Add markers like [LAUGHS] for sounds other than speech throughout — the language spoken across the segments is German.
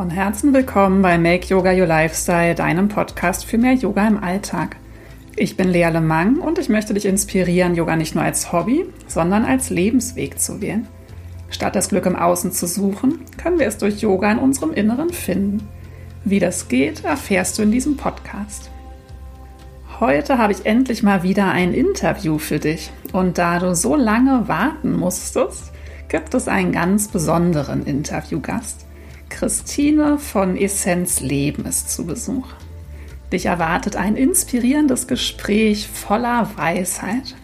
Von Herzen willkommen bei Make Yoga Your Lifestyle, deinem Podcast für mehr Yoga im Alltag. Ich bin Lea Lemang und ich möchte dich inspirieren, Yoga nicht nur als Hobby, sondern als Lebensweg zu wählen. Statt das Glück im Außen zu suchen, können wir es durch Yoga in unserem Inneren finden. Wie das geht, erfährst du in diesem Podcast. Heute habe ich endlich mal wieder ein Interview für dich. Und da du so lange warten musstest, gibt es einen ganz besonderen Interviewgast. Christine von Essenz Leben ist zu Besuch. Dich erwartet ein inspirierendes Gespräch voller Weisheit.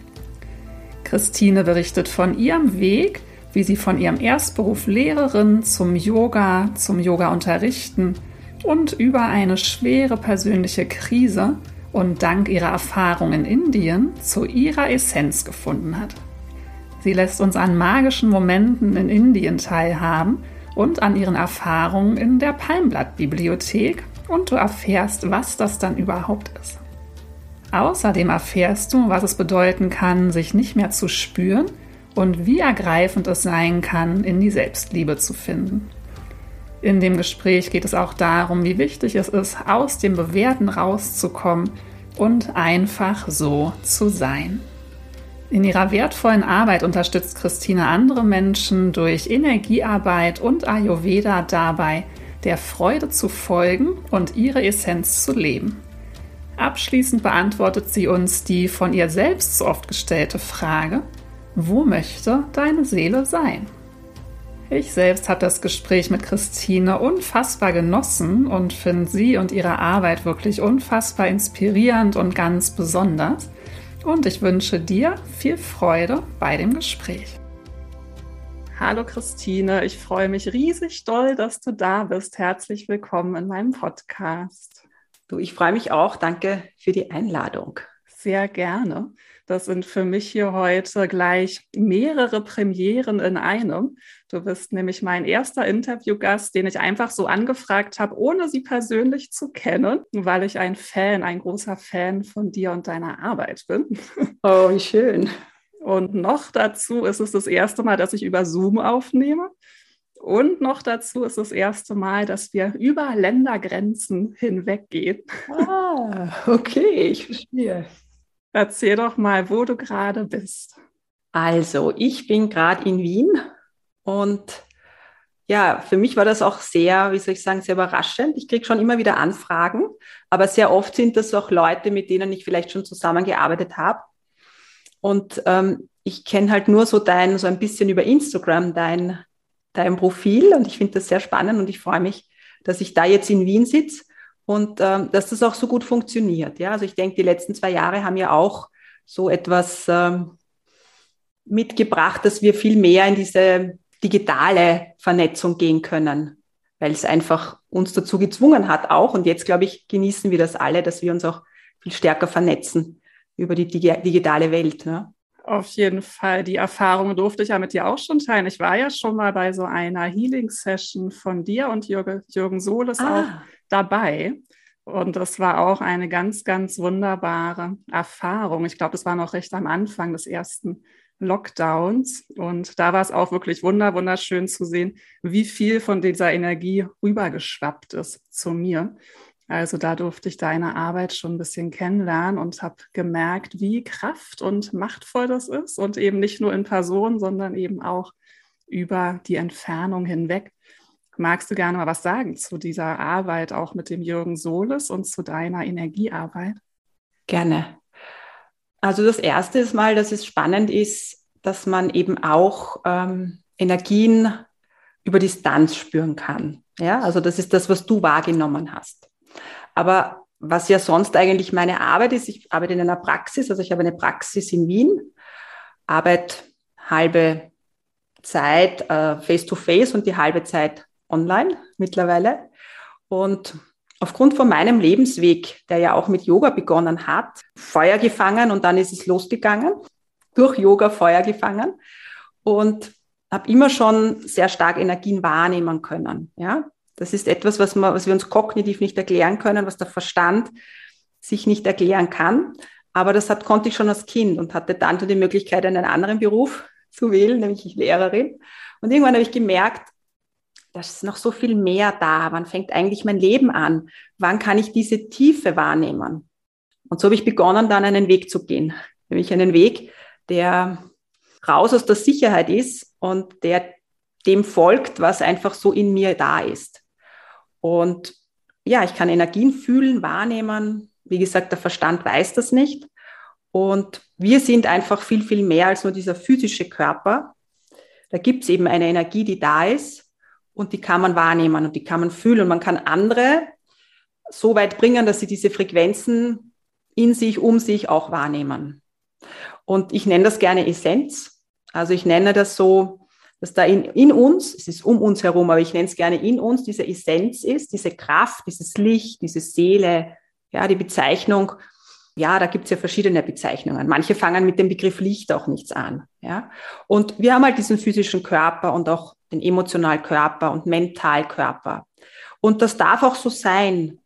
Christine berichtet von ihrem Weg, wie sie von ihrem Erstberuf Lehrerin zum Yoga, zum Yoga unterrichten und über eine schwere persönliche Krise und dank ihrer Erfahrung in Indien zu ihrer Essenz gefunden hat. Sie lässt uns an magischen Momenten in Indien teilhaben und an ihren Erfahrungen in der Palmblattbibliothek und du erfährst, was das dann überhaupt ist. Außerdem erfährst du, was es bedeuten kann, sich nicht mehr zu spüren und wie ergreifend es sein kann, in die Selbstliebe zu finden. In dem Gespräch geht es auch darum, wie wichtig es ist, aus dem Bewerten rauszukommen und einfach so zu sein. In ihrer wertvollen Arbeit unterstützt Christine andere Menschen durch Energiearbeit und Ayurveda dabei, der Freude zu folgen und ihre Essenz zu leben. Abschließend beantwortet sie uns die von ihr selbst so oft gestellte Frage, wo möchte deine Seele sein? Ich selbst habe das Gespräch mit Christine unfassbar genossen und finde sie und ihre Arbeit wirklich unfassbar inspirierend und ganz besonders. Und ich wünsche dir viel Freude bei dem Gespräch. Hallo Christine, ich freue mich riesig doll, dass du da bist. Herzlich willkommen in meinem Podcast. Du, ich freue mich auch. Danke für die Einladung. Sehr gerne. Das sind für mich hier heute gleich mehrere Premieren in einem. Du bist nämlich mein erster Interviewgast, den ich einfach so angefragt habe, ohne sie persönlich zu kennen, weil ich ein Fan, ein großer Fan von dir und deiner Arbeit bin. Oh, wie schön. Und noch dazu ist es das erste Mal, dass ich über Zoom aufnehme. Und noch dazu ist das erste Mal, dass wir über Ländergrenzen hinweggehen. Ah, okay, ich verstehe. Erzähl doch mal, wo du gerade bist. Also, ich bin gerade in Wien und ja, für mich war das auch sehr, wie soll ich sagen, sehr überraschend. Ich kriege schon immer wieder Anfragen, aber sehr oft sind das auch Leute, mit denen ich vielleicht schon zusammengearbeitet habe. Und ähm, ich kenne halt nur so dein, so ein bisschen über Instagram dein, dein Profil und ich finde das sehr spannend und ich freue mich, dass ich da jetzt in Wien sitze und ähm, dass das auch so gut funktioniert. Ja, also ich denke, die letzten zwei Jahre haben ja auch so etwas ähm, mitgebracht, dass wir viel mehr in diese digitale Vernetzung gehen können, weil es einfach uns dazu gezwungen hat auch. Und jetzt, glaube ich, genießen wir das alle, dass wir uns auch viel stärker vernetzen über die digitale Welt. Ne? Auf jeden Fall. Die Erfahrung durfte ich ja mit dir auch schon teilen. Ich war ja schon mal bei so einer Healing-Session von dir und Jürgen, Jürgen Sohles ah. auch dabei. Und das war auch eine ganz, ganz wunderbare Erfahrung. Ich glaube, das war noch recht am Anfang des ersten Lockdowns. Und da war es auch wirklich wunder, wunderschön zu sehen, wie viel von dieser Energie rübergeschwappt ist zu mir. Also da durfte ich deine Arbeit schon ein bisschen kennenlernen und habe gemerkt, wie kraft- und machtvoll das ist. Und eben nicht nur in Person, sondern eben auch über die Entfernung hinweg. Magst du gerne mal was sagen zu dieser Arbeit auch mit dem Jürgen Sohles und zu deiner Energiearbeit? Gerne. Also das erste ist mal, dass es spannend ist, dass man eben auch ähm, Energien über Distanz spüren kann. Ja, also das ist das, was du wahrgenommen hast. Aber was ja sonst eigentlich meine Arbeit ist, ich arbeite in einer Praxis, also ich habe eine Praxis in Wien, arbeite halbe Zeit äh, face to face und die halbe Zeit online mittlerweile. Und aufgrund von meinem Lebensweg, der ja auch mit Yoga begonnen hat, Feuer gefangen und dann ist es losgegangen, durch Yoga Feuer gefangen und habe immer schon sehr stark Energien wahrnehmen können. Ja, das ist etwas, was, man, was wir uns kognitiv nicht erklären können, was der Verstand sich nicht erklären kann. Aber das hat, konnte ich schon als Kind und hatte dann die Möglichkeit, einen anderen Beruf zu wählen, nämlich Lehrerin. Und irgendwann habe ich gemerkt, da ist noch so viel mehr da. Wann fängt eigentlich mein Leben an? Wann kann ich diese Tiefe wahrnehmen? Und so habe ich begonnen, dann einen Weg zu gehen. Nämlich einen Weg, der raus aus der Sicherheit ist und der dem folgt, was einfach so in mir da ist. Und ja, ich kann Energien fühlen, wahrnehmen. Wie gesagt, der Verstand weiß das nicht. Und wir sind einfach viel, viel mehr als nur dieser physische Körper. Da gibt es eben eine Energie, die da ist und die kann man wahrnehmen und die kann man fühlen und man kann andere so weit bringen, dass sie diese Frequenzen in sich, um sich auch wahrnehmen. Und ich nenne das gerne Essenz. Also ich nenne das so, dass da in, in uns, es ist um uns herum, aber ich nenne es gerne in uns, diese Essenz ist, diese Kraft, dieses Licht, diese Seele, ja, die Bezeichnung. Ja, da gibt es ja verschiedene Bezeichnungen. Manche fangen mit dem Begriff Licht auch nichts an. Ja? Und wir haben halt diesen physischen Körper und auch den emotionalen Körper und Mentalkörper. Und das darf auch so sein.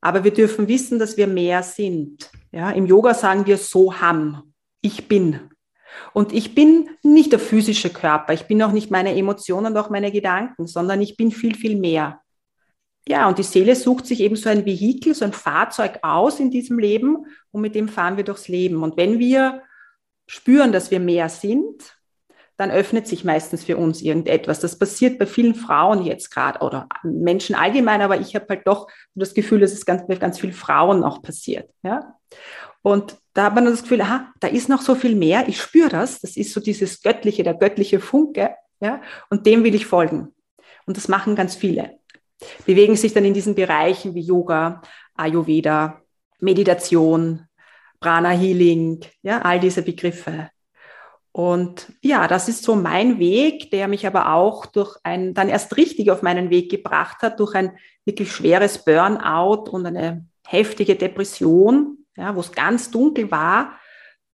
Aber wir dürfen wissen, dass wir mehr sind. Ja, Im Yoga sagen wir Soham. Ich bin. Und ich bin nicht der physische Körper. Ich bin auch nicht meine Emotionen und auch meine Gedanken, sondern ich bin viel, viel mehr. Ja, und die Seele sucht sich eben so ein Vehikel, so ein Fahrzeug aus in diesem Leben und mit dem fahren wir durchs Leben. Und wenn wir spüren, dass wir mehr sind, dann öffnet sich meistens für uns irgendetwas. Das passiert bei vielen Frauen jetzt gerade oder Menschen allgemein, aber ich habe halt doch das Gefühl, dass es ganz, bei ganz vielen Frauen auch passiert. Ja? Und da hat man das Gefühl, aha, da ist noch so viel mehr, ich spüre das, das ist so dieses göttliche, der göttliche Funke, ja, und dem will ich folgen. Und das machen ganz viele. Bewegen sich dann in diesen Bereichen wie Yoga, Ayurveda, Meditation, Prana Healing, ja, all diese Begriffe. Und ja, das ist so mein Weg, der mich aber auch durch ein, dann erst richtig auf meinen Weg gebracht hat, durch ein wirklich schweres Burnout und eine heftige Depression, ja, wo es ganz dunkel war.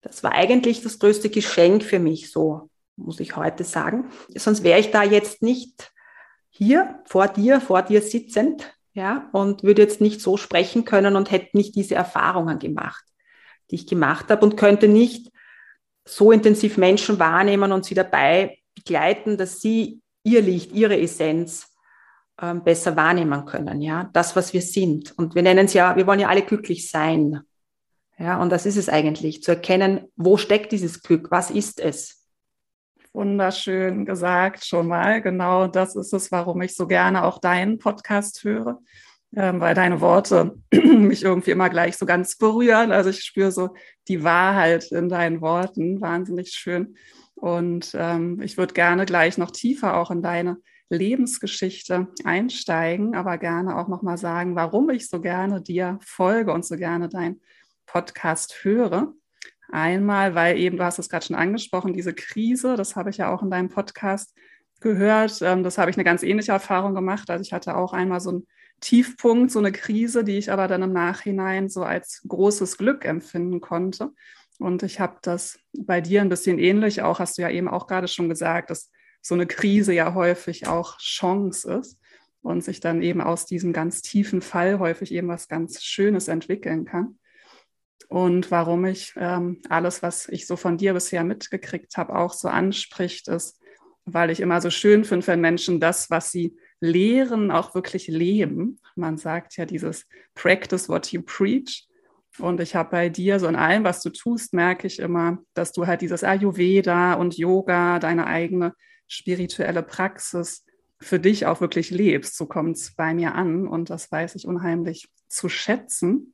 Das war eigentlich das größte Geschenk für mich, so muss ich heute sagen. Sonst wäre ich da jetzt nicht hier vor dir, vor dir sitzend, ja, und würde jetzt nicht so sprechen können und hätte nicht diese Erfahrungen gemacht, die ich gemacht habe und könnte nicht so intensiv Menschen wahrnehmen und sie dabei begleiten, dass sie ihr Licht, ihre Essenz ähm, besser wahrnehmen können, ja, das, was wir sind. Und wir nennen es ja, wir wollen ja alle glücklich sein. Ja, und das ist es eigentlich, zu erkennen, wo steckt dieses Glück, was ist es? Wunderschön gesagt schon mal. Genau das ist es, warum ich so gerne auch deinen Podcast höre, weil deine Worte [CLEARS THROAT] mich irgendwie immer gleich so ganz berühren. Also ich spüre so die Wahrheit in deinen Worten, wahnsinnig schön. Und ähm, ich würde gerne gleich noch tiefer auch in deine Lebensgeschichte einsteigen, aber gerne auch nochmal sagen, warum ich so gerne dir folge und so gerne dein Podcast höre. Einmal, weil eben, du hast es gerade schon angesprochen, diese Krise, das habe ich ja auch in deinem Podcast gehört. Ähm, das habe ich eine ganz ähnliche Erfahrung gemacht. Also ich hatte auch einmal so einen Tiefpunkt, so eine Krise, die ich aber dann im Nachhinein so als großes Glück empfinden konnte. Und ich habe das bei dir ein bisschen ähnlich, auch hast du ja eben auch gerade schon gesagt, dass so eine Krise ja häufig auch Chance ist und sich dann eben aus diesem ganz tiefen Fall häufig eben was ganz Schönes entwickeln kann. Und warum ich ähm, alles, was ich so von dir bisher mitgekriegt habe, auch so anspricht, ist, weil ich immer so schön finde, wenn Menschen das, was sie lehren, auch wirklich leben. Man sagt ja dieses Practice what you preach. Und ich habe bei dir, so in allem, was du tust, merke ich immer, dass du halt dieses Ayurveda und Yoga, deine eigene spirituelle Praxis für dich auch wirklich lebst. So kommt es bei mir an und das weiß ich unheimlich zu schätzen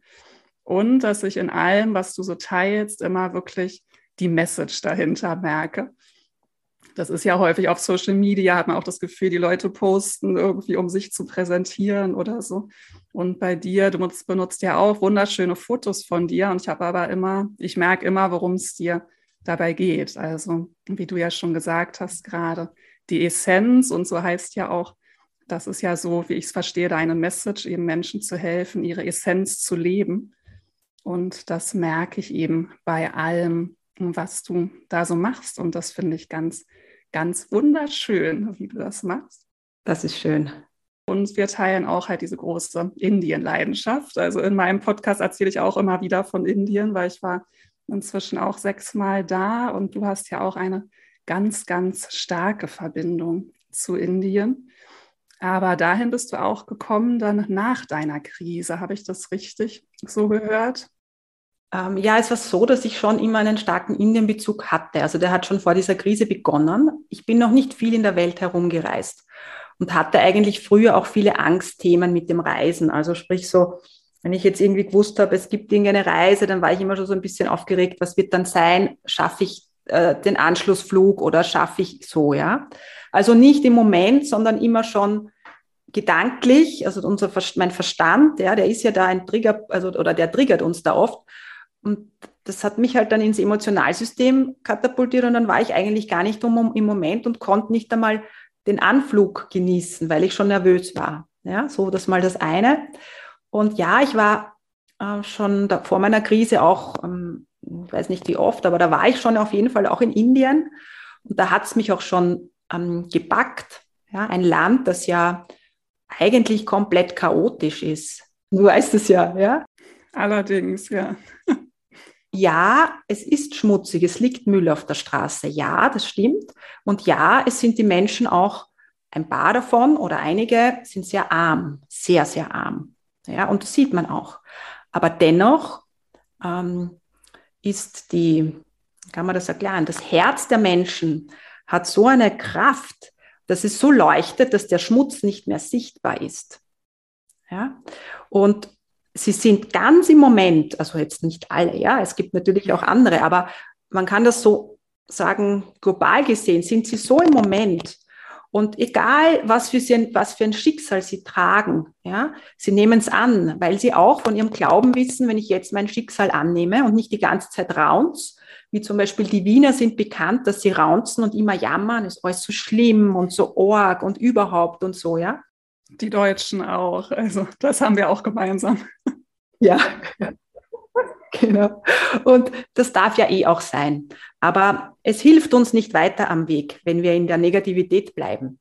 und dass ich in allem, was du so teilst, immer wirklich die Message dahinter merke. Das ist ja häufig auf Social Media, hat man auch das Gefühl, die Leute posten irgendwie, um sich zu präsentieren oder so. Und bei dir, du benutzt ja auch wunderschöne Fotos von dir. Und ich habe aber immer, ich merke immer, worum es dir dabei geht. Also, wie du ja schon gesagt hast gerade, die Essenz und so heißt ja auch, das ist ja so, wie ich es verstehe, deine Message, eben Menschen zu helfen, ihre Essenz zu leben. Und das merke ich eben bei allem, was du da so machst. Und das finde ich ganz, ganz wunderschön, wie du das machst. Das ist schön. Und wir teilen auch halt diese große Indien-Leidenschaft. Also in meinem Podcast erzähle ich auch immer wieder von Indien, weil ich war inzwischen auch sechsmal da und du hast ja auch eine ganz, ganz starke Verbindung zu Indien. Aber dahin bist du auch gekommen dann nach deiner Krise. Habe ich das richtig so gehört? Ähm, ja, es war so, dass ich schon immer einen starken Indienbezug hatte. Also der hat schon vor dieser Krise begonnen. Ich bin noch nicht viel in der Welt herumgereist und hatte eigentlich früher auch viele Angstthemen mit dem Reisen. Also sprich so, wenn ich jetzt irgendwie gewusst habe, es gibt irgendeine Reise, dann war ich immer schon so ein bisschen aufgeregt, was wird dann sein? Schaffe ich äh, den Anschlussflug oder schaffe ich so, ja? Also nicht im Moment, sondern immer schon gedanklich, also unser mein Verstand, ja, der ist ja da ein Trigger, also oder der triggert uns da oft. Und das hat mich halt dann ins Emotionalsystem katapultiert und dann war ich eigentlich gar nicht im Moment und konnte nicht einmal den Anflug genießen, weil ich schon nervös war. Ja, so das mal das eine. Und ja, ich war äh, schon da, vor meiner Krise auch, ähm, ich weiß nicht wie oft, aber da war ich schon auf jeden Fall auch in Indien. Und da hat es mich auch schon ähm, gepackt. Ja, ein Land, das ja eigentlich komplett chaotisch ist. Du weißt es ja, ja? Allerdings, ja. Ja, es ist schmutzig, es liegt Müll auf der Straße. Ja, das stimmt. Und ja, es sind die Menschen auch, ein paar davon oder einige sind sehr arm, sehr, sehr arm. Ja, und das sieht man auch. Aber dennoch ähm, ist die, kann man das erklären, das Herz der Menschen hat so eine Kraft, dass es so leuchtet, dass der Schmutz nicht mehr sichtbar ist. Ja? Und sie sind ganz im Moment, also jetzt nicht alle, ja, es gibt natürlich auch andere, aber man kann das so sagen, global gesehen, sind sie so im Moment. Und egal, was für, sie, was für ein Schicksal sie tragen, ja, sie nehmen es an, weil sie auch von ihrem Glauben wissen, wenn ich jetzt mein Schicksal annehme und nicht die ganze Zeit raunz, wie zum Beispiel die Wiener sind bekannt, dass sie raunzen und immer jammern, ist alles so schlimm und so org und überhaupt und so, ja. Die Deutschen auch, also das haben wir auch gemeinsam. Ja, [LAUGHS] genau. Und das darf ja eh auch sein. Aber es hilft uns nicht weiter am Weg, wenn wir in der Negativität bleiben,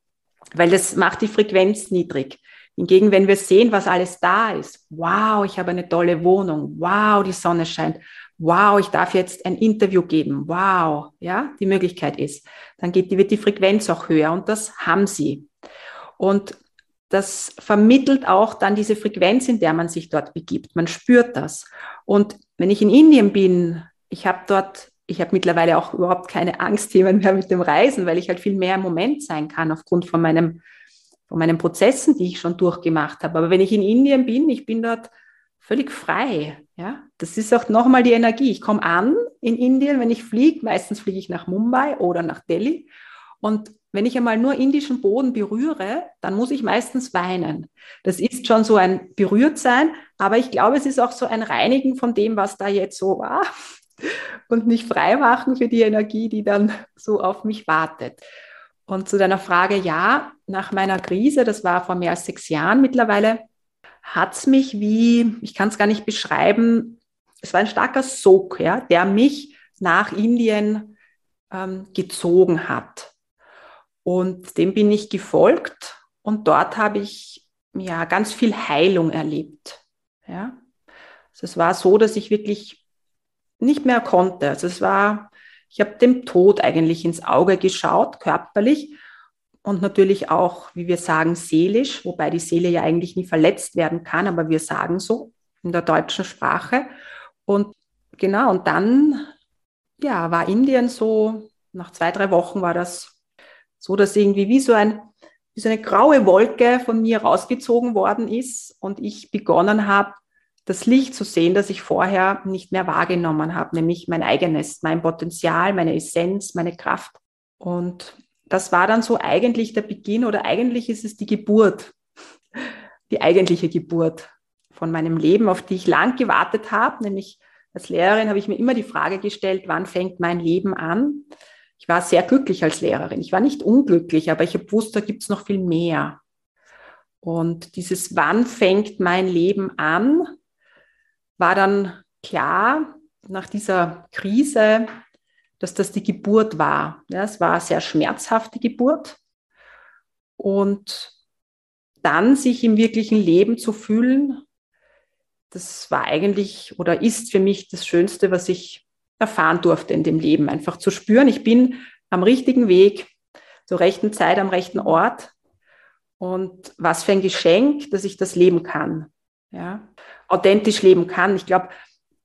weil das macht die Frequenz niedrig. Hingegen, wenn wir sehen, was alles da ist, wow, ich habe eine tolle Wohnung, wow, die Sonne scheint, wow, ich darf jetzt ein Interview geben, wow, ja, die Möglichkeit ist, dann geht wird die Frequenz auch höher und das haben sie. Und das vermittelt auch dann diese Frequenz, in der man sich dort begibt. Man spürt das. Und wenn ich in Indien bin, ich habe dort, ich habe mittlerweile auch überhaupt keine Angstthemen mehr mit dem Reisen, weil ich halt viel mehr im Moment sein kann aufgrund von meinem, von meinen Prozessen, die ich schon durchgemacht habe. Aber wenn ich in Indien bin, ich bin dort völlig frei. Ja, das ist auch nochmal die Energie. Ich komme an in Indien, wenn ich fliege. Meistens fliege ich nach Mumbai oder nach Delhi. Und wenn ich einmal nur indischen Boden berühre, dann muss ich meistens weinen. Das ist schon so ein Berührtsein, aber ich glaube, es ist auch so ein Reinigen von dem, was da jetzt so war [LAUGHS] und mich freimachen für die Energie, die dann so auf mich wartet. Und zu deiner Frage, ja, nach meiner Krise, das war vor mehr als sechs Jahren mittlerweile, hat es mich wie, ich kann es gar nicht beschreiben, es war ein starker Sog, ja, der mich nach Indien ähm, gezogen hat. Und dem bin ich gefolgt und dort habe ich ja ganz viel Heilung erlebt. Ja. Also es war so, dass ich wirklich nicht mehr konnte. Also es war, ich habe dem Tod eigentlich ins Auge geschaut, körperlich und natürlich auch, wie wir sagen, seelisch, wobei die Seele ja eigentlich nie verletzt werden kann, aber wir sagen so in der deutschen Sprache. Und genau, und dann ja, war Indien so, nach zwei, drei Wochen war das so, dass irgendwie wie so, ein, wie so eine graue Wolke von mir rausgezogen worden ist und ich begonnen habe, das Licht zu sehen, das ich vorher nicht mehr wahrgenommen habe, nämlich mein eigenes, mein Potenzial, meine Essenz, meine Kraft. Und das war dann so eigentlich der Beginn oder eigentlich ist es die Geburt, die eigentliche Geburt von meinem Leben, auf die ich lang gewartet habe. Nämlich als Lehrerin habe ich mir immer die Frage gestellt, wann fängt mein Leben an? Ich war sehr glücklich als Lehrerin. Ich war nicht unglücklich, aber ich habe gewusst, da gibt es noch viel mehr. Und dieses Wann fängt mein Leben an, war dann klar nach dieser Krise, dass das die Geburt war. Ja, es war eine sehr schmerzhafte Geburt. Und dann sich im wirklichen Leben zu fühlen, das war eigentlich oder ist für mich das Schönste, was ich erfahren durfte in dem Leben. Einfach zu spüren, ich bin am richtigen Weg, zur rechten Zeit, am rechten Ort. Und was für ein Geschenk, dass ich das leben kann. Ja? Authentisch leben kann. Ich glaube,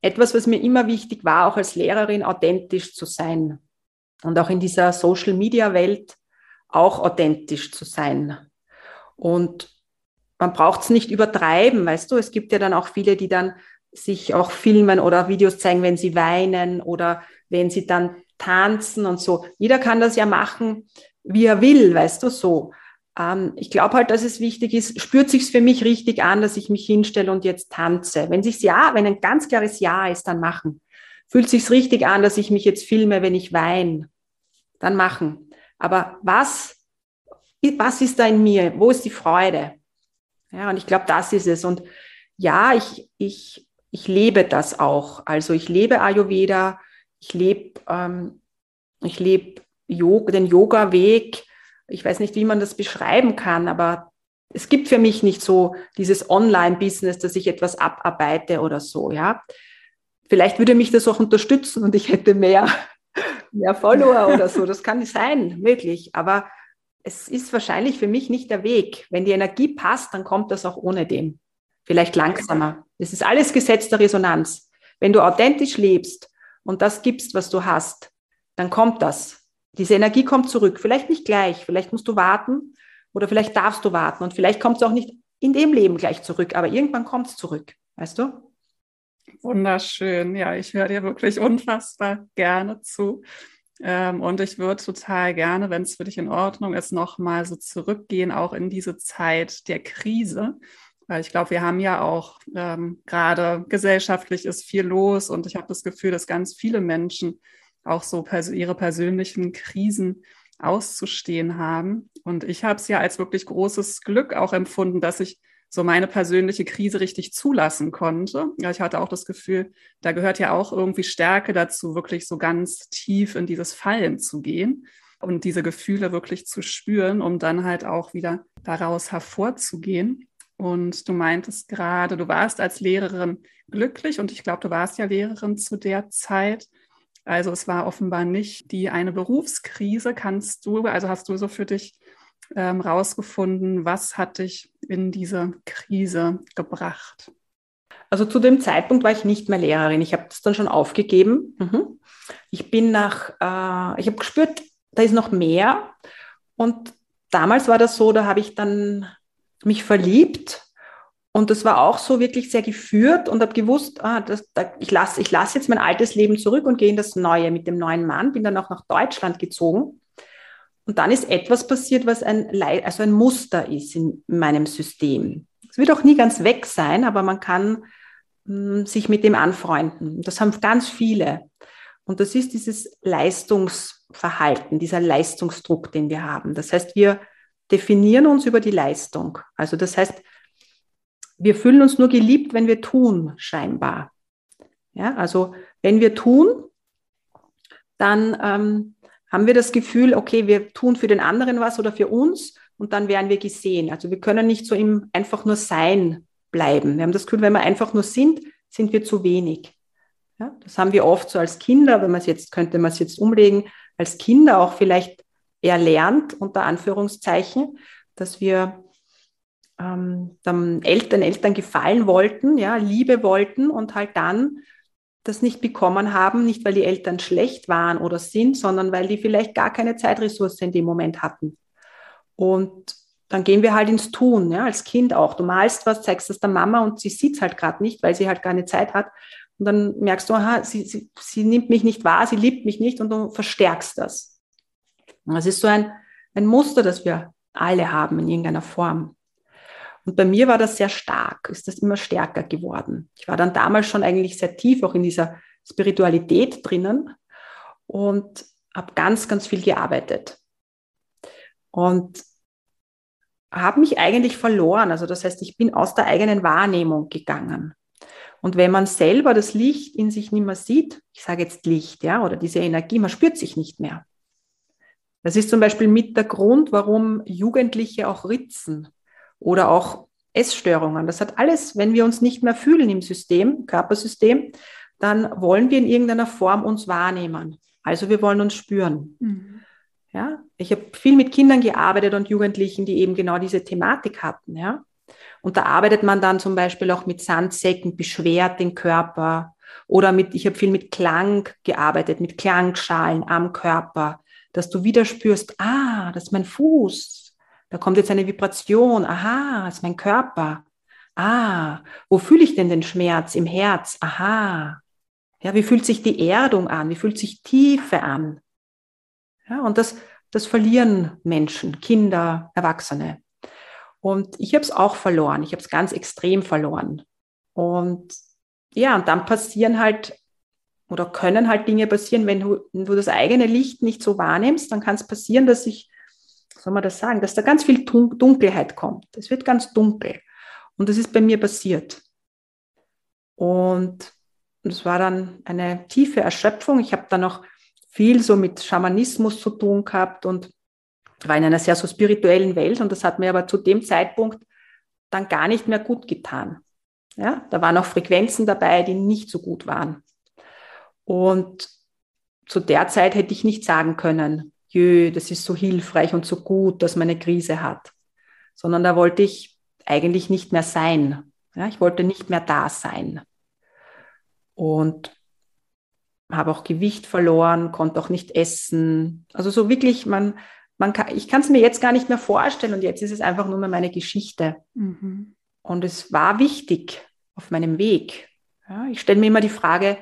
etwas, was mir immer wichtig war, auch als Lehrerin, authentisch zu sein. Und auch in dieser Social-Media-Welt auch authentisch zu sein. Und man braucht es nicht übertreiben, weißt du? Es gibt ja dann auch viele, die dann sich auch filmen oder Videos zeigen, wenn sie weinen oder wenn sie dann tanzen und so. Jeder kann das ja machen, wie er will, weißt du, so. Ähm, ich glaube halt, dass es wichtig ist, spürt sich's für mich richtig an, dass ich mich hinstelle und jetzt tanze. Wenn sich's ja, wenn ein ganz klares Ja ist, dann machen. Fühlt sich's richtig an, dass ich mich jetzt filme, wenn ich weine, dann machen. Aber was, was ist da in mir? Wo ist die Freude? Ja, und ich glaube, das ist es. Und ja, ich, ich, ich lebe das auch. Also ich lebe Ayurveda, ich lebe ähm, ich lebe Yoga, den Yoga-Weg. Ich weiß nicht, wie man das beschreiben kann, aber es gibt für mich nicht so dieses Online-Business, dass ich etwas abarbeite oder so, ja. Vielleicht würde mich das auch unterstützen und ich hätte mehr, [LAUGHS] mehr Follower oder so. Das kann sein, möglich. Aber es ist wahrscheinlich für mich nicht der Weg. Wenn die Energie passt, dann kommt das auch ohne dem. Vielleicht langsamer. Es ist alles Gesetz der Resonanz. Wenn du authentisch lebst und das gibst, was du hast, dann kommt das. Diese Energie kommt zurück. Vielleicht nicht gleich, vielleicht musst du warten oder vielleicht darfst du warten und vielleicht kommt es auch nicht in dem Leben gleich zurück, aber irgendwann kommt es zurück. Weißt du? Wunderschön. Ja, ich höre dir wirklich unfassbar gerne zu. Ähm, und ich würde total gerne, wenn es für dich in Ordnung ist, nochmal so zurückgehen, auch in diese Zeit der Krise. Weil ich glaube, wir haben ja auch ähm, gerade gesellschaftlich ist viel los und ich habe das Gefühl, dass ganz viele Menschen auch so pers ihre persönlichen Krisen auszustehen haben. Und ich habe es ja als wirklich großes Glück auch empfunden, dass ich so meine persönliche Krise richtig zulassen konnte. Ja, ich hatte auch das Gefühl, da gehört ja auch irgendwie Stärke dazu, wirklich so ganz tief in dieses Fallen zu gehen und diese Gefühle wirklich zu spüren, um dann halt auch wieder daraus hervorzugehen. Und du meintest gerade, du warst als Lehrerin glücklich und ich glaube, du warst ja Lehrerin zu der Zeit. Also es war offenbar nicht die eine Berufskrise. Kannst du, also hast du so für dich ähm, rausgefunden, was hat dich in diese Krise gebracht? Also zu dem Zeitpunkt war ich nicht mehr Lehrerin. Ich habe das dann schon aufgegeben. Mhm. Ich bin nach, äh, ich habe gespürt, da ist noch mehr. Und damals war das so, da habe ich dann mich verliebt und das war auch so wirklich sehr geführt und habe gewusst, ah, das, da, ich lasse ich lass jetzt mein altes Leben zurück und gehe in das Neue mit dem neuen Mann. Bin dann auch nach Deutschland gezogen und dann ist etwas passiert, was ein, also ein Muster ist in meinem System. Es wird auch nie ganz weg sein, aber man kann mh, hm, sich mit dem anfreunden. Das haben ganz viele. Und das ist dieses Leistungsverhalten, dieser Leistungsdruck, den wir haben. Das heißt, wir definieren uns über die Leistung. Also das heißt, wir fühlen uns nur geliebt, wenn wir tun, scheinbar. Ja, also wenn wir tun, dann ähm, haben wir das Gefühl, okay, wir tun für den anderen was oder für uns und dann werden wir gesehen. Also wir können nicht so im einfach nur Sein bleiben. Wir haben das Gefühl, wenn wir einfach nur sind, sind wir zu wenig. Ja, das haben wir oft so als Kinder, wenn man es jetzt, könnte man es jetzt umlegen, als Kinder auch vielleicht erlernt, unter Anführungszeichen, dass wir ähm, dann Eltern, Eltern gefallen wollten, ja, Liebe wollten und halt dann das nicht bekommen haben, nicht weil die Eltern schlecht waren oder sind, sondern weil die vielleicht gar keine Zeitressource in dem Moment hatten. Und dann gehen wir halt ins Tun, ja, als Kind auch. Du malst was, zeigst es der Mama und sie sieht es halt gerade nicht, weil sie halt keine Zeit hat. Und dann merkst du, aha, sie, sie, sie nimmt mich nicht wahr, sie liebt mich nicht und du verstärkst das. Das ist so ein, ein Muster, das wir alle haben in irgendeiner Form. Und bei mir war das sehr stark, ist das immer stärker geworden. Ich war dann damals schon eigentlich sehr tief auch in dieser Spiritualität drinnen und habe ganz, ganz viel gearbeitet. Und habe mich eigentlich verloren. Also das heißt, ich bin aus der eigenen Wahrnehmung gegangen. Und wenn man selber das Licht in sich nicht mehr sieht, ich sage jetzt Licht, ja, oder diese Energie, man spürt sich nicht mehr. Das ist zum Beispiel mit der Grund, warum Jugendliche auch ritzen oder auch Essstörungen. Das hat alles, wenn wir uns nicht mehr fühlen im System, Körpersystem, dann wollen wir in irgendeiner Form uns wahrnehmen. Also wir wollen uns spüren. Mhm. Ja, ich habe viel mit Kindern gearbeitet und Jugendlichen, die eben genau diese Thematik hatten. Ja, und da arbeitet man dann zum Beispiel auch mit Sandsäcken, beschwert den Körper oder mit, ich habe viel mit Klang gearbeitet, mit Klangschalen am Körper, dass du wieder spürst, ah, das ist mein Fuß, da kommt jetzt eine Vibration, aha, das ist mein Körper. Ah, wo fühle ich denn den Schmerz? Im Herz. Aha. Ja, wie fühlt sich die Erdung an? Wie fühlt sich Tiefe an? Ja, und das, das verlieren Menschen, Kinder, Erwachsene. Und ich habe es auch verloren. Ich habe es ganz extrem verloren. Und ja, und dann passieren halt oder können halt Dinge passieren, wenn du, wenn du das eigene Licht nicht so wahrnimmst, dann kann es passieren, dass ich, soll man das sagen, dass da ganz viel Dunkelheit kommt. Es wird ganz dunkel. Und das ist bei mir passiert. Und es war dann eine tiefe Erschöpfung. Ich habe dann noch viel so mit Schamanismus zu tun gehabt und war in einer sehr so spirituellen Welt und das hat mir aber zu dem Zeitpunkt dann gar nicht mehr gut getan. Ja, da waren auch Frequenzen dabei, die nicht so gut waren. Und zu der Zeit hätte ich nicht sagen können, jö, das ist so hilfreich und so gut, dass man eine Krise hat, sondern da wollte ich eigentlich nicht mehr sein. Ja, ich wollte nicht mehr da sein. Und habe auch Gewicht verloren, konnte auch nicht essen. Also so wirklich, man, man kann, ich kann es mir jetzt gar nicht mehr vorstellen und jetzt ist es einfach nur mehr meine Geschichte. Mhm. Und es war wichtig auf meinem Weg. Ja, ich stelle mir immer die Frage,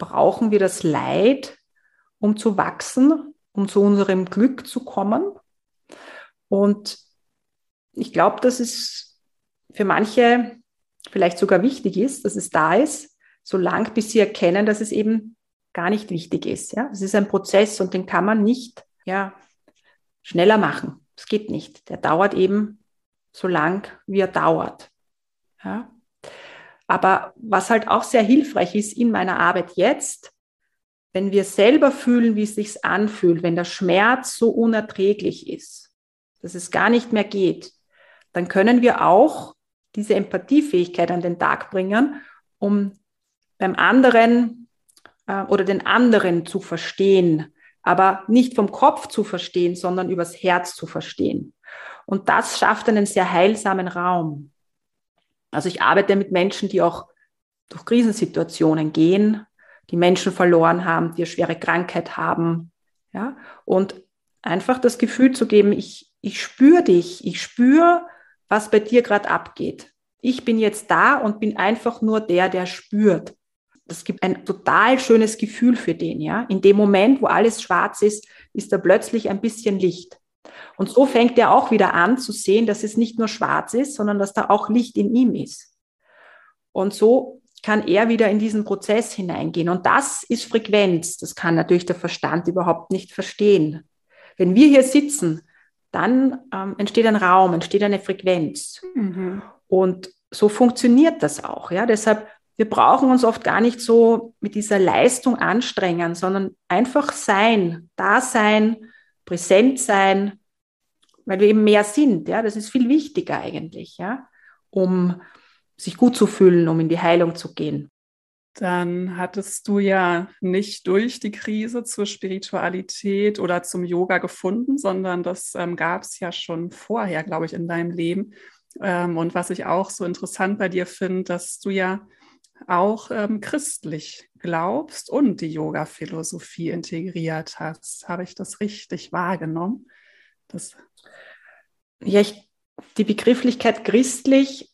brauchen wir das Leid, um zu wachsen, um zu unserem Glück zu kommen? Und ich glaube, dass es für manche vielleicht sogar wichtig ist, dass es da ist, solange bis sie erkennen, dass es eben gar nicht wichtig ist. Ja, es ist ein Prozess und den kann man nicht ja schneller machen. Es geht nicht. Der dauert eben so lang, wie er dauert. Ja. Aber was halt auch sehr hilfreich ist in meiner Arbeit jetzt, wenn wir selber fühlen, wie es sich anfühlt, wenn der Schmerz so unerträglich ist, dass es gar nicht mehr geht, dann können wir auch diese Empathiefähigkeit an den Tag bringen, um beim anderen äh, oder den anderen zu verstehen, aber nicht vom Kopf zu verstehen, sondern übers Herz zu verstehen. Und das schafft einen sehr heilsamen Raum. Also ich arbeite mit Menschen, die auch durch Krisensituationen gehen, die Menschen verloren haben, die eine schwere Krankheit haben. Ja? Und einfach das Gefühl zu geben, ich, ich spüre dich, ich spüre, was bei dir gerade abgeht. Ich bin jetzt da und bin einfach nur der, der spürt das gibt ein total schönes Gefühl für den, ja. In dem Moment, wo alles schwarz ist, ist da plötzlich ein bisschen Licht. Und so fängt er auch wieder an zu sehen, dass es nicht nur schwarz ist, sondern dass da auch Licht in ihm ist. Und so kann er wieder in diesen Prozess hineingehen. Und das ist Frequenz. Das kann natürlich der Verstand überhaupt nicht verstehen. Wenn wir hier sitzen, dann ähm, entsteht ein Raum, entsteht eine Frequenz. Mhm. Und so funktioniert das auch. Ja? Deshalb wir brauchen uns oft gar nicht so mit dieser Leistung anstrengen, sondern einfach sein, da sein, präsent sein, weil wir eben mehr sind. Ja, das ist viel wichtiger eigentlich, ja, um sich gut zu fühlen, um in die Heilung zu gehen. Dann hattest du ja nicht durch die Krise zur Spiritualität oder zum Yoga gefunden, sondern das ähm, gab es ja schon vorher, glaube ich, in deinem Leben. Ähm, und was ich auch so interessant bei dir finde, dass du ja auch ähm, christlich glaubst und die Yoga-Philosophie integriert hast. Habe ich das richtig wahrgenommen? Das ja, ich, die Begrifflichkeit christlich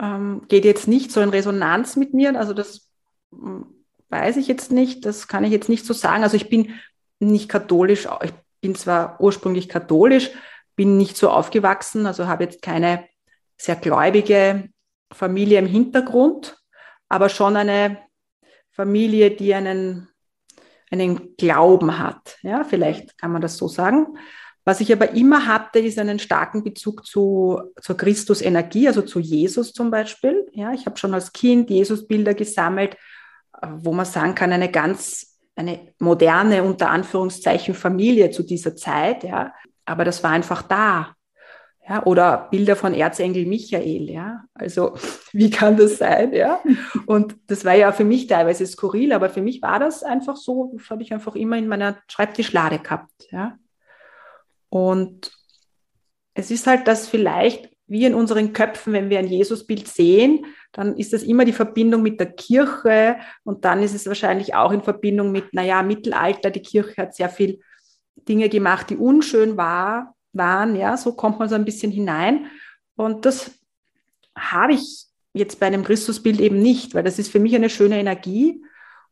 ähm, geht jetzt nicht so in Resonanz mit mir. Also das hm, weiß ich jetzt nicht, das kann ich jetzt nicht so sagen. Also ich bin nicht katholisch, ich bin zwar ursprünglich katholisch, bin nicht so aufgewachsen, also habe jetzt keine sehr gläubige Familie im Hintergrund aber schon eine Familie, die einen, einen Glauben hat. Ja, vielleicht kann man das so sagen. Was ich aber immer hatte, ist einen starken Bezug zu, zur Christusenergie, also zu Jesus zum Beispiel. Ja, ich habe schon als Kind Jesusbilder gesammelt, wo man sagen kann, eine ganz, eine moderne, unter Anführungszeichen, Familie zu dieser Zeit. Ja, aber das war einfach da. Ja, oder Bilder von Erzengel Michael, ja. Also, [LAUGHS] wie kann das sein, ja? [LAUGHS] Und das war ja für mich teilweise skurril, aber für mich war das einfach so, das habe ich einfach immer in meiner Schreibtischlade gehabt, ja. Und es ist halt das vielleicht wie in unseren Köpfen, wenn wir ein Jesusbild sehen, dann ist das immer die Verbindung mit der Kirche und dann ist es wahrscheinlich auch in Verbindung mit, naja, Mittelalter, die Kirche hat sehr viel Dinge gemacht, die unschön war, waren, ja, so kommt man so ein bisschen hinein. Und das habe ich jetzt bei einem Christusbild eben nicht, weil das ist für mich eine schöne Energie.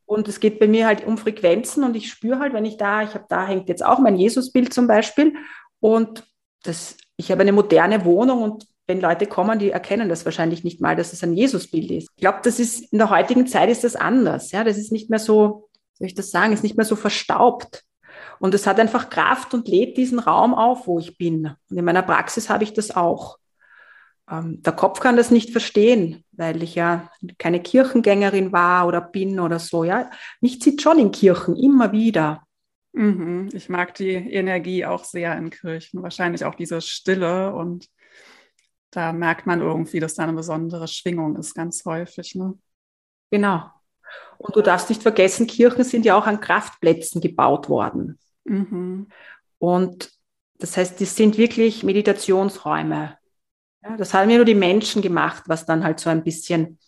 Und es geht bei mir halt um Frequenzen und ich spüre halt, wenn ich da, ich habe da hängt jetzt auch mein Jesusbild zum Beispiel und das, ich habe eine moderne Wohnung und wenn Leute kommen, die erkennen das wahrscheinlich nicht mal, dass es ein Jesusbild ist. Ich glaube, das ist in der heutigen Zeit ist das anders. Ja, das ist nicht mehr so, soll ich das sagen, ist nicht mehr so verstaubt. Und es hat einfach Kraft und lädt diesen Raum auf, wo ich bin. Und in meiner Praxis habe ich das auch. Ähm, der Kopf kann das nicht verstehen, weil ich ja keine Kirchengängerin war oder bin oder so. Ja, mich zieht schon in Kirchen immer wieder. Mhm. Ich mag die Energie auch sehr in Kirchen. Wahrscheinlich auch diese Stille und da merkt man irgendwie, dass da eine besondere Schwingung ist, ganz häufig. Ne? Genau. Und du darfst nicht vergessen, Kirchen sind ja auch an Kraftplätzen gebaut worden. Mhm. Und das heißt, die sind wirklich Meditationsräume. Ja, das haben ja nur die Menschen gemacht, was dann halt so ein bisschen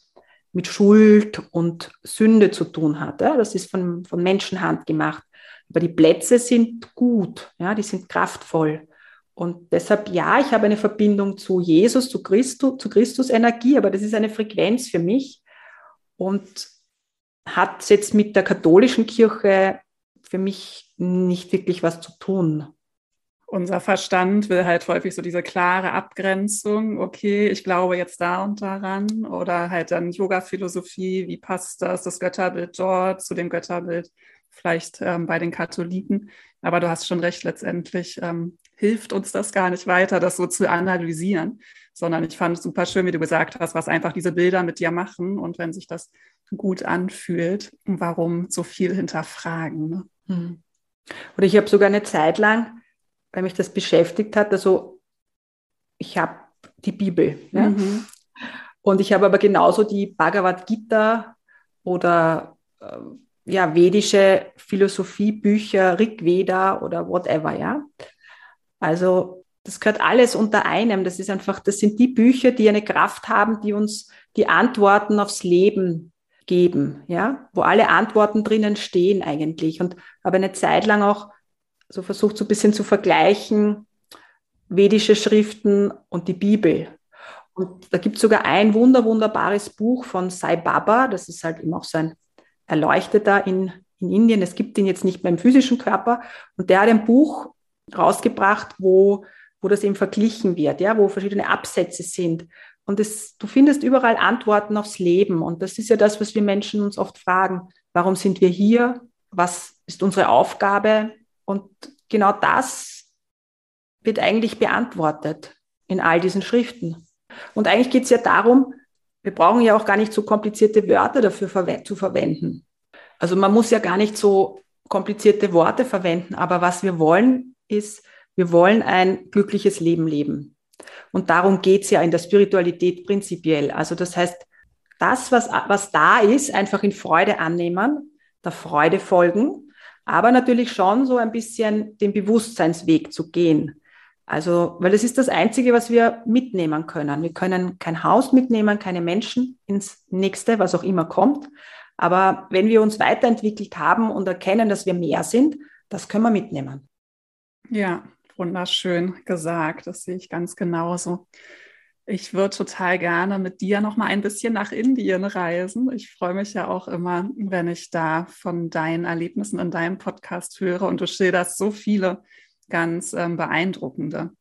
mit Schuld und Sünde zu tun hat. Ja, das ist von, von Menschenhand gemacht. Aber die Plätze sind gut, ja, die sind kraftvoll. Und deshalb, ja, ich habe eine Verbindung zu Jesus, zu Christus, zu Christus Energie, aber das ist eine Frequenz für mich und hat jetzt mit der katholischen Kirche für mich nicht wirklich was zu tun. Unser Verstand will halt häufig so diese klare Abgrenzung, okay, ich glaube jetzt da und daran, oder halt dann Yoga-Philosophie, wie passt das, das Götterbild dort zu dem Götterbild vielleicht ähm, bei den Katholiken. Aber du hast schon recht, letztendlich ähm, hilft uns das gar nicht weiter, das so zu analysieren, sondern ich fand es super schön, wie du gesagt hast, was einfach diese Bilder mit dir machen und wenn sich das gut anfühlt, warum so viel hinterfragen. Ne? Hm. Oder ich habe sogar eine Zeit lang, weil mich das beschäftigt hat, also ich habe die Bibel. Ja? Mhm. Und ich habe aber genauso die Bhagavad Gita oder äh, ja, vedische Philosophiebücher, Rig Veda oder whatever, ja. Also das gehört alles unter einem. Das ist einfach, das sind die Bücher, die eine Kraft haben, die uns die Antworten aufs Leben geben, ja, wo alle Antworten drinnen stehen eigentlich. Und habe eine Zeit lang auch so versucht, so ein bisschen zu vergleichen, vedische Schriften und die Bibel. Und da gibt es sogar ein wunder, wunderbares Buch von Sai Baba, das ist halt immer auch so ein Erleuchteter in, in Indien. Es gibt ihn jetzt nicht mehr im physischen Körper. Und der hat ein Buch rausgebracht, wo, wo das eben verglichen wird, ja, wo verschiedene Absätze sind. Und es, du findest überall Antworten aufs Leben. Und das ist ja das, was wir Menschen uns oft fragen. Warum sind wir hier? Was ist unsere Aufgabe? Und genau das wird eigentlich beantwortet in all diesen Schriften. Und eigentlich geht es ja darum, wir brauchen ja auch gar nicht so komplizierte Wörter dafür zu verwenden. Also man muss ja gar nicht so komplizierte Worte verwenden, aber was wir wollen, ist, wir wollen ein glückliches Leben leben. Und darum geht es ja in der Spiritualität prinzipiell. Also das heißt, das, was, was da ist, einfach in Freude annehmen, der Freude folgen, aber natürlich schon so ein bisschen den Bewusstseinsweg zu gehen. Also, weil das ist das Einzige, was wir mitnehmen können. Wir können kein Haus mitnehmen, keine Menschen ins nächste, was auch immer kommt. Aber wenn wir uns weiterentwickelt haben und erkennen, dass wir mehr sind, das können wir mitnehmen. Ja, wunderschön gesagt. Das sehe ich ganz genauso. Ich würde total gerne mit dir noch mal ein bisschen nach Indien reisen. Ich freue mich ja auch immer, wenn ich da von deinen Erlebnissen in deinem Podcast höre und du schilderst so viele ganz ähm, beeindruckende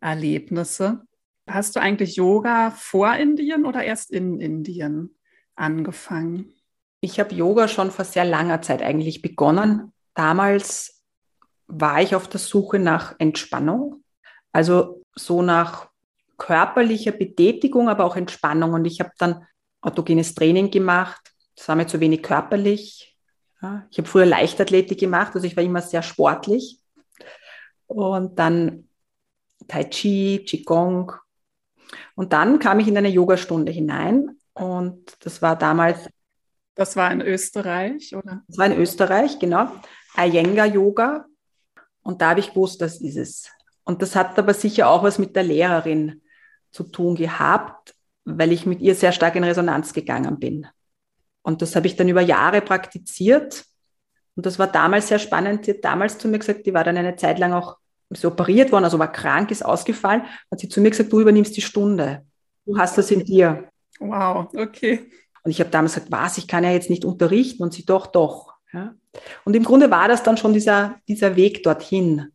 Erlebnisse. Hast du eigentlich Yoga vor Indien oder erst in Indien angefangen? Ich habe Yoga schon vor sehr langer Zeit eigentlich begonnen. Damals war ich auf der Suche nach Entspannung, also so nach körperlicher Betätigung, aber auch Entspannung. Und ich habe dann autogenes Training gemacht. Das war mir zu wenig körperlich. Ja, ich habe früher Leichtathletik gemacht, also ich war immer sehr sportlich. Und dann Tai Chi, Qigong. Und dann kam ich in eine Yogastunde hinein und das war damals. Das war in Österreich, oder? Das war in Österreich, genau. Iyengar Yoga. Und da habe ich gewusst, das ist es. Und das hat aber sicher auch was mit der Lehrerin zu tun gehabt, weil ich mit ihr sehr stark in Resonanz gegangen bin. Und das habe ich dann über Jahre praktiziert. Und das war damals sehr spannend. Sie hat damals zu mir gesagt, die war dann eine Zeit lang auch so operiert worden, also war krank, ist ausgefallen. Hat sie zu mir gesagt, du übernimmst die Stunde. Du hast das in dir. Wow, okay. Und ich habe damals gesagt, was, ich kann ja jetzt nicht unterrichten. Und sie doch, doch. Ja. Und im Grunde war das dann schon dieser, dieser Weg dorthin.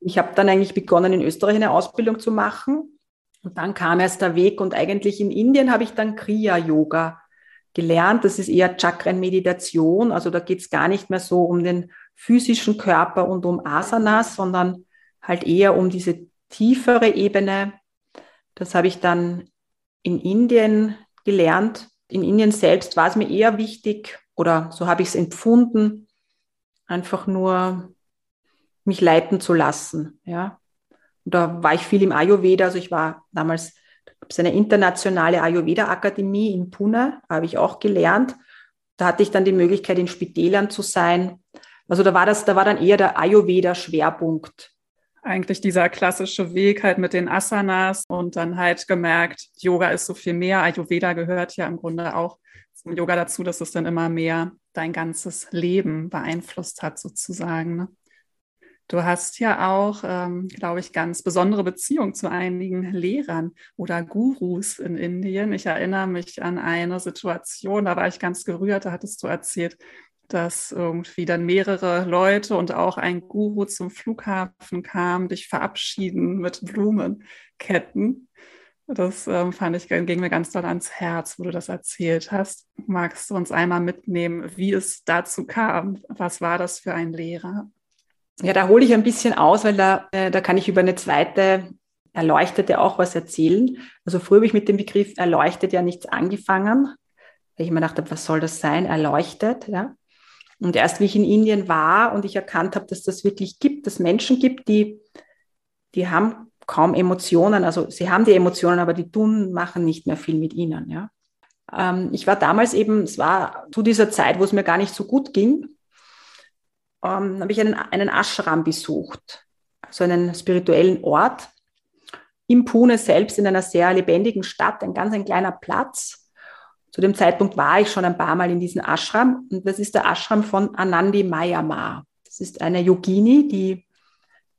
Ich habe dann eigentlich begonnen, in Österreich eine Ausbildung zu machen. Und dann kam erst der Weg und eigentlich in Indien habe ich dann Kriya-Yoga gelernt. Das ist eher Chakren-Meditation. Also da geht es gar nicht mehr so um den physischen Körper und um Asanas, sondern halt eher um diese tiefere Ebene. Das habe ich dann in Indien gelernt. In Indien selbst war es mir eher wichtig, oder so habe ich es empfunden, einfach nur mich leiten zu lassen. Ja. Und da war ich viel im Ayurveda, also ich war damals es eine internationale Ayurveda-Akademie in Pune, habe ich auch gelernt. Da hatte ich dann die Möglichkeit, in Spitälern zu sein. Also da war das, da war dann eher der Ayurveda-Schwerpunkt. Eigentlich dieser klassische Weg halt mit den Asanas und dann halt gemerkt, Yoga ist so viel mehr. Ayurveda gehört ja im Grunde auch zum Yoga dazu, dass es dann immer mehr dein ganzes Leben beeinflusst hat, sozusagen. Ne? Du hast ja auch, ähm, glaube ich, ganz besondere Beziehungen zu einigen Lehrern oder Gurus in Indien. Ich erinnere mich an eine Situation, da war ich ganz gerührt, da hattest du erzählt, dass irgendwie dann mehrere Leute und auch ein Guru zum Flughafen kamen, dich verabschieden mit Blumenketten. Das ähm, fand ich, ging mir ganz doll ans Herz, wo du das erzählt hast. Magst du uns einmal mitnehmen, wie es dazu kam? Was war das für ein Lehrer? Ja, da hole ich ein bisschen aus, weil da, äh, da kann ich über eine zweite Erleuchtete auch was erzählen. Also früher habe ich mit dem Begriff erleuchtet ja nichts angefangen, weil ich mir dachte, was soll das sein, erleuchtet, ja. Und erst wie ich in Indien war und ich erkannt habe, dass das wirklich gibt, dass Menschen gibt, die, die haben kaum Emotionen, also sie haben die Emotionen, aber die tun, machen nicht mehr viel mit ihnen, ja. Ähm, ich war damals eben, es war zu dieser Zeit, wo es mir gar nicht so gut ging, ähm, habe ich einen, einen Ashram besucht, also einen spirituellen Ort im Pune selbst in einer sehr lebendigen Stadt, ein ganz ein kleiner Platz. Zu dem Zeitpunkt war ich schon ein paar Mal in diesem Ashram und das ist der Ashram von Anandi Mayama. Das ist eine Yogini, die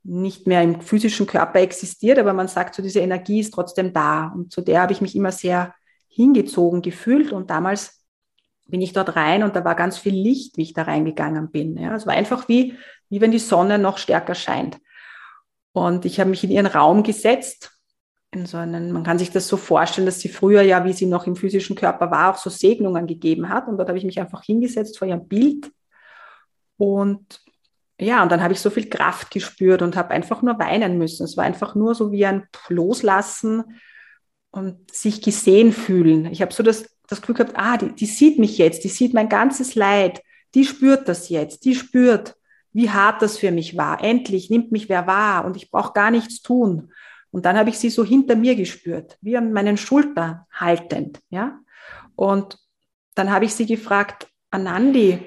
nicht mehr im physischen Körper existiert, aber man sagt so, diese Energie ist trotzdem da. Und zu der habe ich mich immer sehr hingezogen gefühlt. Und damals bin ich dort rein und da war ganz viel Licht, wie ich da reingegangen bin. Ja, es war einfach wie, wie wenn die Sonne noch stärker scheint. Und ich habe mich in ihren Raum gesetzt, in so einen, man kann sich das so vorstellen, dass sie früher ja, wie sie noch im physischen Körper war, auch so Segnungen gegeben hat. Und dort habe ich mich einfach hingesetzt vor ihrem Bild. Und ja, und dann habe ich so viel Kraft gespürt und habe einfach nur weinen müssen. Es war einfach nur so wie ein Loslassen und sich gesehen fühlen. Ich habe so das das Gefühl gehabt, ah, die, die sieht mich jetzt, die sieht mein ganzes Leid, die spürt das jetzt, die spürt, wie hart das für mich war. Endlich nimmt mich wer wahr und ich brauche gar nichts tun. Und dann habe ich sie so hinter mir gespürt, wie an meinen Schultern haltend, ja. Und dann habe ich sie gefragt, Anandi,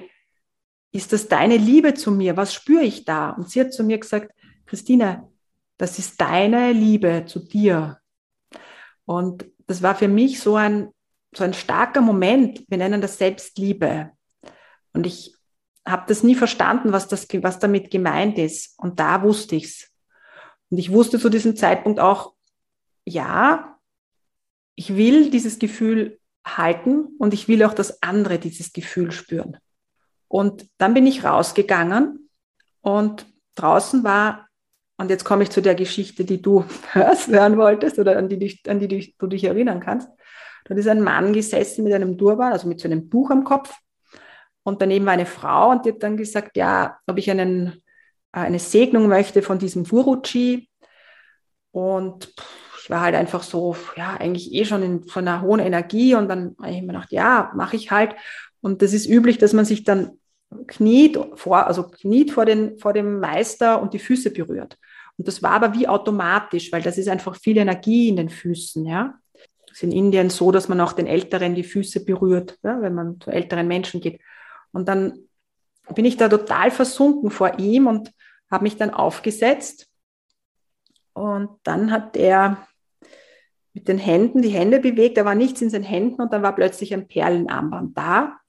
ist das deine Liebe zu mir? Was spüre ich da? Und sie hat zu mir gesagt, Christine, das ist deine Liebe zu dir. Und das war für mich so ein so ein starker Moment, wir nennen das Selbstliebe. Und ich habe das nie verstanden, was, das, was damit gemeint ist. Und da wusste ich es. Und ich wusste zu diesem Zeitpunkt auch, ja, ich will dieses Gefühl halten und ich will auch, dass andere dieses Gefühl spüren. Und dann bin ich rausgegangen und draußen war, und jetzt komme ich zu der Geschichte, die du [LAUGHS] hören wolltest oder an die, an die du dich erinnern kannst. Dort ist ein Mann gesessen mit einem Durban, also mit so einem Buch am Kopf. Und daneben war eine Frau und die hat dann gesagt, ja, ob ich einen, äh, eine Segnung möchte von diesem Furuchi. Und ich war halt einfach so, ja, eigentlich eh schon in so einer hohen Energie. Und dann habe ich mir gedacht, ja, mache ich halt. Und das ist üblich, dass man sich dann kniet vor, also kniet vor, den, vor dem Meister und die Füße berührt. Und das war aber wie automatisch, weil das ist einfach viel Energie in den Füßen, ja ist in Indien so, dass man auch den Älteren die Füße berührt, ja, wenn man zu älteren Menschen geht. Und dann bin ich da total versunken vor ihm und habe mich dann aufgesetzt Und dann hat er mit den Händen die Hände bewegt, da war nichts in seinen Händen und dann war plötzlich ein Perlenarmband da.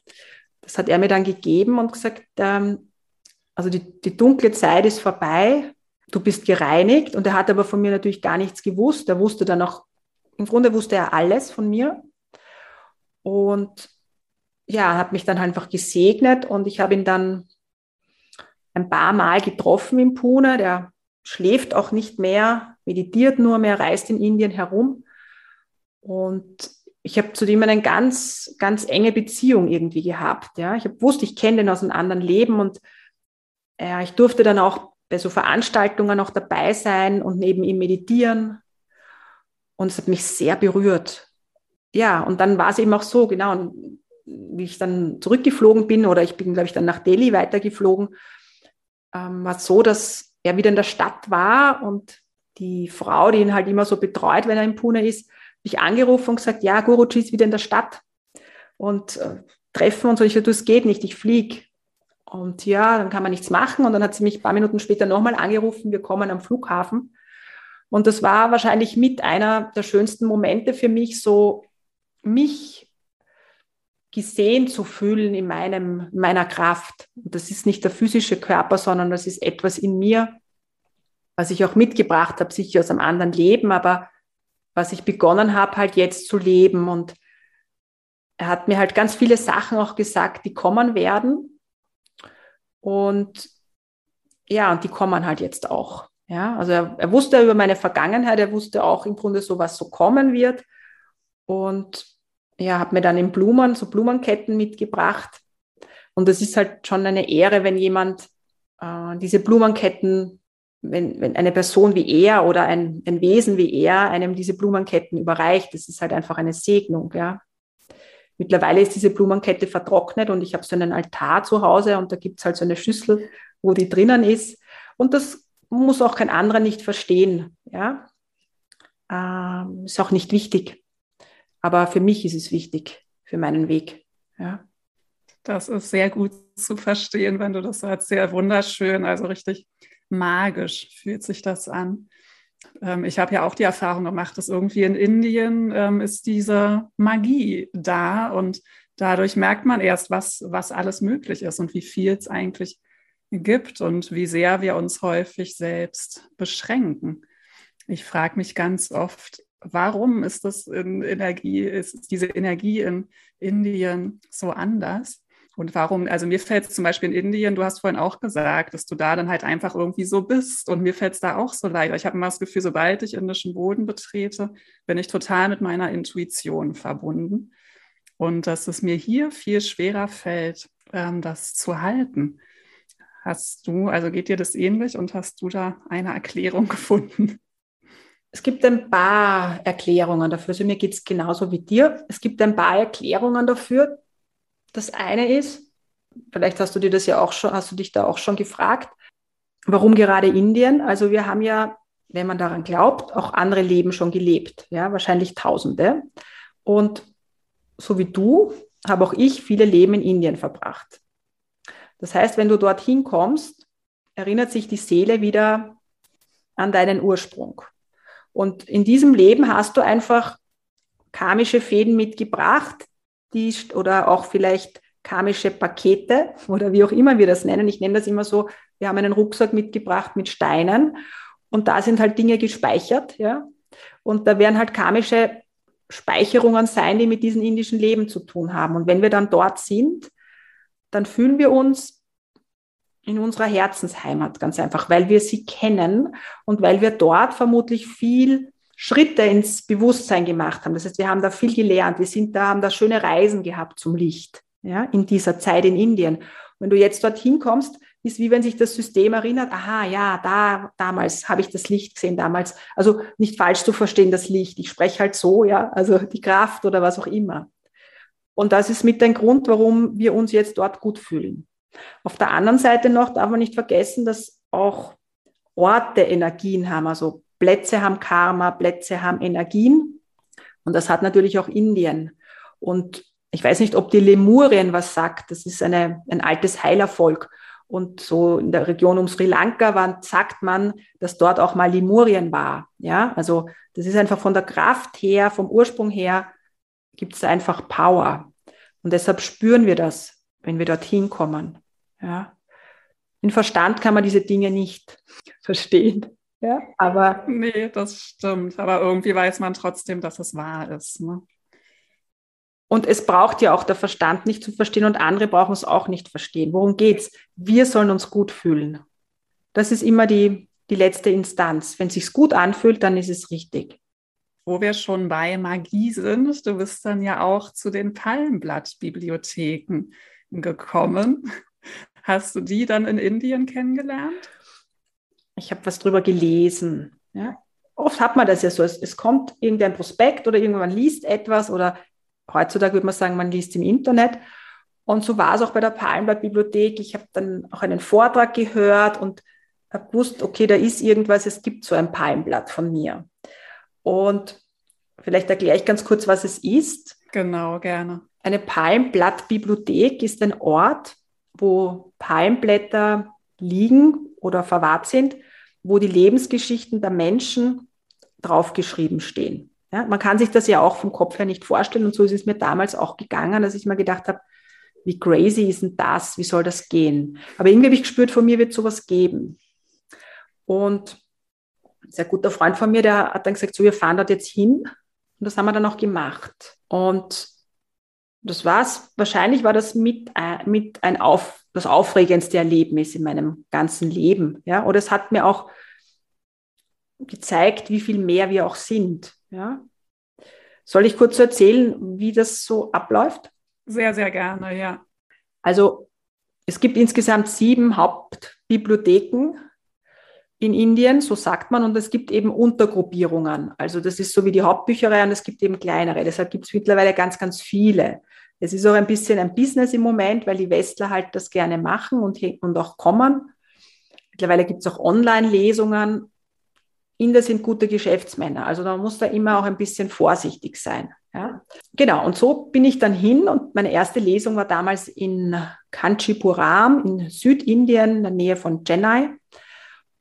Das hat er mir dann gegeben und gesagt, ähm, also die, die dunkle Zeit ist vorbei, du bist gereinigt. Und er hat aber von mir natürlich gar nichts gewusst. Er wusste dann auch, im Grunde wusste er alles von mir. Und ja, hat mich dann einfach gesegnet und ich habe ihn dann ein paar Mal getroffen in Pune. Der schläft auch nicht mehr, meditiert nur mehr, reist in Indien herum. Und ich habe zu dem eine ganz, ganz enge Beziehung irgendwie gehabt. Ja. Ich habe wusste, ich kenne den aus einem anderen Leben und ja, ich durfte dann auch bei so Veranstaltungen auch dabei sein und neben ihm meditieren. Und es hat mich sehr berührt. Ja, und dann war es eben auch so, genau, wie ich dann zurückgeflogen bin oder ich bin, glaube ich, dann nach Delhi weitergeflogen, ähm, war es so, dass er wieder in der Stadt war und die Frau, die ihn halt immer so betreut, wenn er in Pune ist, mich angerufen und gesagt, ja, Guruji ist wieder in der Stadt und äh, treffen. Und ich sagte, es geht nicht, ich fliege. Und ja, dann kann man nichts machen. Und dann hat sie mich ein paar Minuten später nochmal angerufen, wir kommen am Flughafen. Und das war wahrscheinlich mit einer der schönsten Momente für mich, so mich gesehen zu fühlen in meinem, meiner Kraft. Und das ist nicht der physische Körper, sondern das ist etwas in mir, was ich auch mitgebracht habe, sicher aus einem anderen Leben, aber was ich begonnen habe, halt jetzt zu leben. Und er hat mir halt ganz viele Sachen auch gesagt, die kommen werden. Und ja, und die kommen halt jetzt auch. Ja, also er, er wusste über meine Vergangenheit, er wusste auch im Grunde so, was so kommen wird. Und ja, hat mir dann in Blumen, so Blumenketten mitgebracht. Und es ist halt schon eine Ehre, wenn jemand äh, diese Blumenketten, wenn, wenn eine Person wie er oder ein, ein Wesen wie er einem diese Blumenketten überreicht. Das ist halt einfach eine Segnung, ja. Mittlerweile ist diese Blumenkette vertrocknet und ich habe so einen Altar zu Hause und da gibt es halt so eine Schüssel, wo die drinnen ist. Und das muss auch kein anderer nicht verstehen. Ja? Ähm, ist auch nicht wichtig. Aber für mich ist es wichtig, für meinen Weg. Ja? Das ist sehr gut zu verstehen, wenn du das sagst. Sehr wunderschön, also richtig magisch fühlt sich das an. Ähm, ich habe ja auch die Erfahrung gemacht, dass irgendwie in Indien ähm, ist diese Magie da und dadurch merkt man erst, was, was alles möglich ist und wie viel es eigentlich gibt und wie sehr wir uns häufig selbst beschränken. Ich frage mich ganz oft, warum ist das in Energie, ist diese Energie in Indien so anders? Und warum, also mir fällt es zum Beispiel in Indien, du hast vorhin auch gesagt, dass du da dann halt einfach irgendwie so bist. Und mir fällt es da auch so leicht. Ich habe immer das Gefühl, sobald ich indischen Boden betrete, bin ich total mit meiner Intuition verbunden. Und dass es mir hier viel schwerer fällt, ähm, das zu halten. Hast du, also geht dir das ähnlich und hast du da eine Erklärung [LAUGHS] gefunden? Es gibt ein paar Erklärungen dafür. Also mir geht es genauso wie dir. Es gibt ein paar Erklärungen dafür, das eine ist, vielleicht hast du dir das ja auch schon, hast du dich da auch schon gefragt, warum gerade Indien? Also wir haben ja, wenn man daran glaubt, auch andere Leben schon gelebt, ja, wahrscheinlich Tausende. Und so wie du, habe auch ich viele Leben in Indien verbracht. Das heißt, wenn du dorthin kommst, erinnert sich die Seele wieder an deinen Ursprung. Und in diesem Leben hast du einfach karmische Fäden mitgebracht, die oder auch vielleicht karmische Pakete [LAUGHS] oder wie auch immer wir das nennen. Ich nenne das immer so, wir haben einen Rucksack mitgebracht mit Steinen und da sind halt Dinge gespeichert, ja. Und da werden halt karmische Speicherungen sein, die mit diesem indischen Leben zu tun haben. Und wenn wir dann dort sind, dann fühlen wir uns in unserer Herzensheimat ganz einfach, weil wir sie kennen und weil wir dort vermutlich viel Schritte ins Bewusstsein gemacht haben. Das heißt, wir haben da viel gelernt. Wir sind da, haben da schöne Reisen gehabt zum Licht, ja, in dieser Zeit in Indien. Wenn du jetzt dorthin kommst, ist wie wenn sich das System erinnert, aha, ja, da, damals habe ich das Licht gesehen, damals. Also nicht falsch zu verstehen, das Licht. Ich spreche halt so, ja, also die Kraft oder was auch immer. Und das ist mit ein Grund, warum wir uns jetzt dort gut fühlen. Auf der anderen Seite noch darf man nicht vergessen, dass auch Orte Energien haben, also Plätze haben Karma, Plätze haben Energien. Und das hat natürlich auch Indien. Und ich weiß nicht, ob die Lemurien was sagt. Das ist eine, ein altes Heilervolk. Und so in der Region um Sri Lanka war, sagt man, dass dort auch mal Limurien war. Ja, also das ist einfach von der Kraft her, vom Ursprung her, gibt es einfach Power. Und deshalb spüren wir das, wenn wir dorthin kommen. Ja. In Verstand kann man diese Dinge nicht [LAUGHS] verstehen. Ja, aber. Nee, das stimmt. Aber irgendwie weiß man trotzdem, dass es wahr ist. Ne? Und es braucht ja auch der Verstand nicht zu verstehen und andere brauchen es auch nicht verstehen. Worum geht's? Wir sollen uns gut fühlen. Das ist immer die, die letzte Instanz. Wenn es sich gut anfühlt, dann ist es richtig. Wo wir schon bei Magie sind, du bist dann ja auch zu den Palmblatt-Bibliotheken gekommen. Hast du die dann in Indien kennengelernt? Ich habe was drüber gelesen. Ja? Oft hat man das ja so, es, es kommt irgendein Prospekt oder irgendwann liest etwas oder heutzutage würde man sagen, man liest im Internet. Und so war es auch bei der Palmblatt-Bibliothek. Ich habe dann auch einen Vortrag gehört und habe gewusst, okay, da ist irgendwas, es gibt so ein Palmblatt von mir. Und vielleicht erkläre ich ganz kurz, was es ist. Genau, gerne. Eine Palmblatt-Bibliothek ist ein Ort, wo Palmblätter liegen oder verwahrt sind, wo die Lebensgeschichten der Menschen draufgeschrieben stehen. Ja, man kann sich das ja auch vom Kopf her nicht vorstellen und so ist es mir damals auch gegangen, dass ich mir gedacht habe, wie crazy ist denn das? Wie soll das gehen? Aber irgendwie habe ich gespürt, von mir wird sowas geben. Und ein sehr guter Freund von mir, der hat dann gesagt, so, wir fahren dort jetzt hin. Und das haben wir dann auch gemacht. Und das war's. Wahrscheinlich war das mit, äh, mit ein auf, das aufregendste Erlebnis in meinem ganzen Leben. Ja, oder es hat mir auch gezeigt, wie viel mehr wir auch sind. Ja? Soll ich kurz erzählen, wie das so abläuft? Sehr, sehr gerne, ja. Also es gibt insgesamt sieben Hauptbibliotheken in Indien, so sagt man, und es gibt eben Untergruppierungen. Also das ist so wie die Hauptbücherei und es gibt eben kleinere. Deshalb gibt es mittlerweile ganz, ganz viele. Es ist auch ein bisschen ein Business im Moment, weil die Westler halt das gerne machen und, und auch kommen. Mittlerweile gibt es auch Online-Lesungen Inder sind gute Geschäftsmänner. Also man muss da immer auch ein bisschen vorsichtig sein. Ja? Genau, und so bin ich dann hin und meine erste Lesung war damals in Kanchipuram in Südindien, in der Nähe von Chennai.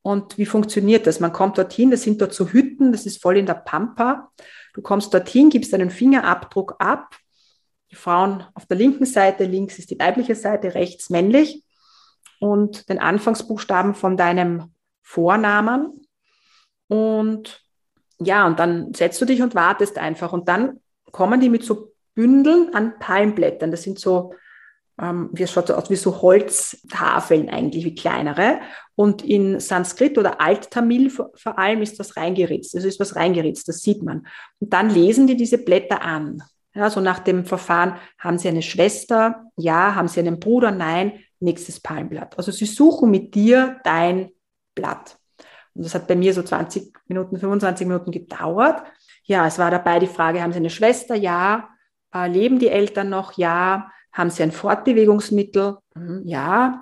Und wie funktioniert das? Man kommt dorthin, das sind dort so Hütten, das ist voll in der Pampa. Du kommst dorthin, gibst deinen Fingerabdruck ab. Die Frauen auf der linken Seite, links ist die weibliche Seite, rechts männlich. Und den Anfangsbuchstaben von deinem Vornamen und ja, und dann setzt du dich und wartest einfach. Und dann kommen die mit so Bündeln an Palmblättern. Das sind so, ähm, wie es schaut so aus wie so Holztafeln eigentlich, wie kleinere. Und in Sanskrit oder Alt-Tamil vor, allem ist das reingeritzt. Das ist was reingeritzt, das sieht man. Und dann lesen die diese Blätter an. Ja, so nach dem Verfahren, haben sie eine Schwester? Ja. Haben sie einen Bruder? Nein. Nächstes Palmblatt. Also sie suchen mit dir dein Blatt. Und das hat bei mir so 20 Minuten, 25 Minuten gedauert. Ja, es war dabei die Frage, haben Sie eine Schwester? Ja. Äh, leben die Eltern noch? Ja. Haben Sie ein Fortbewegungsmittel? Hm, ja.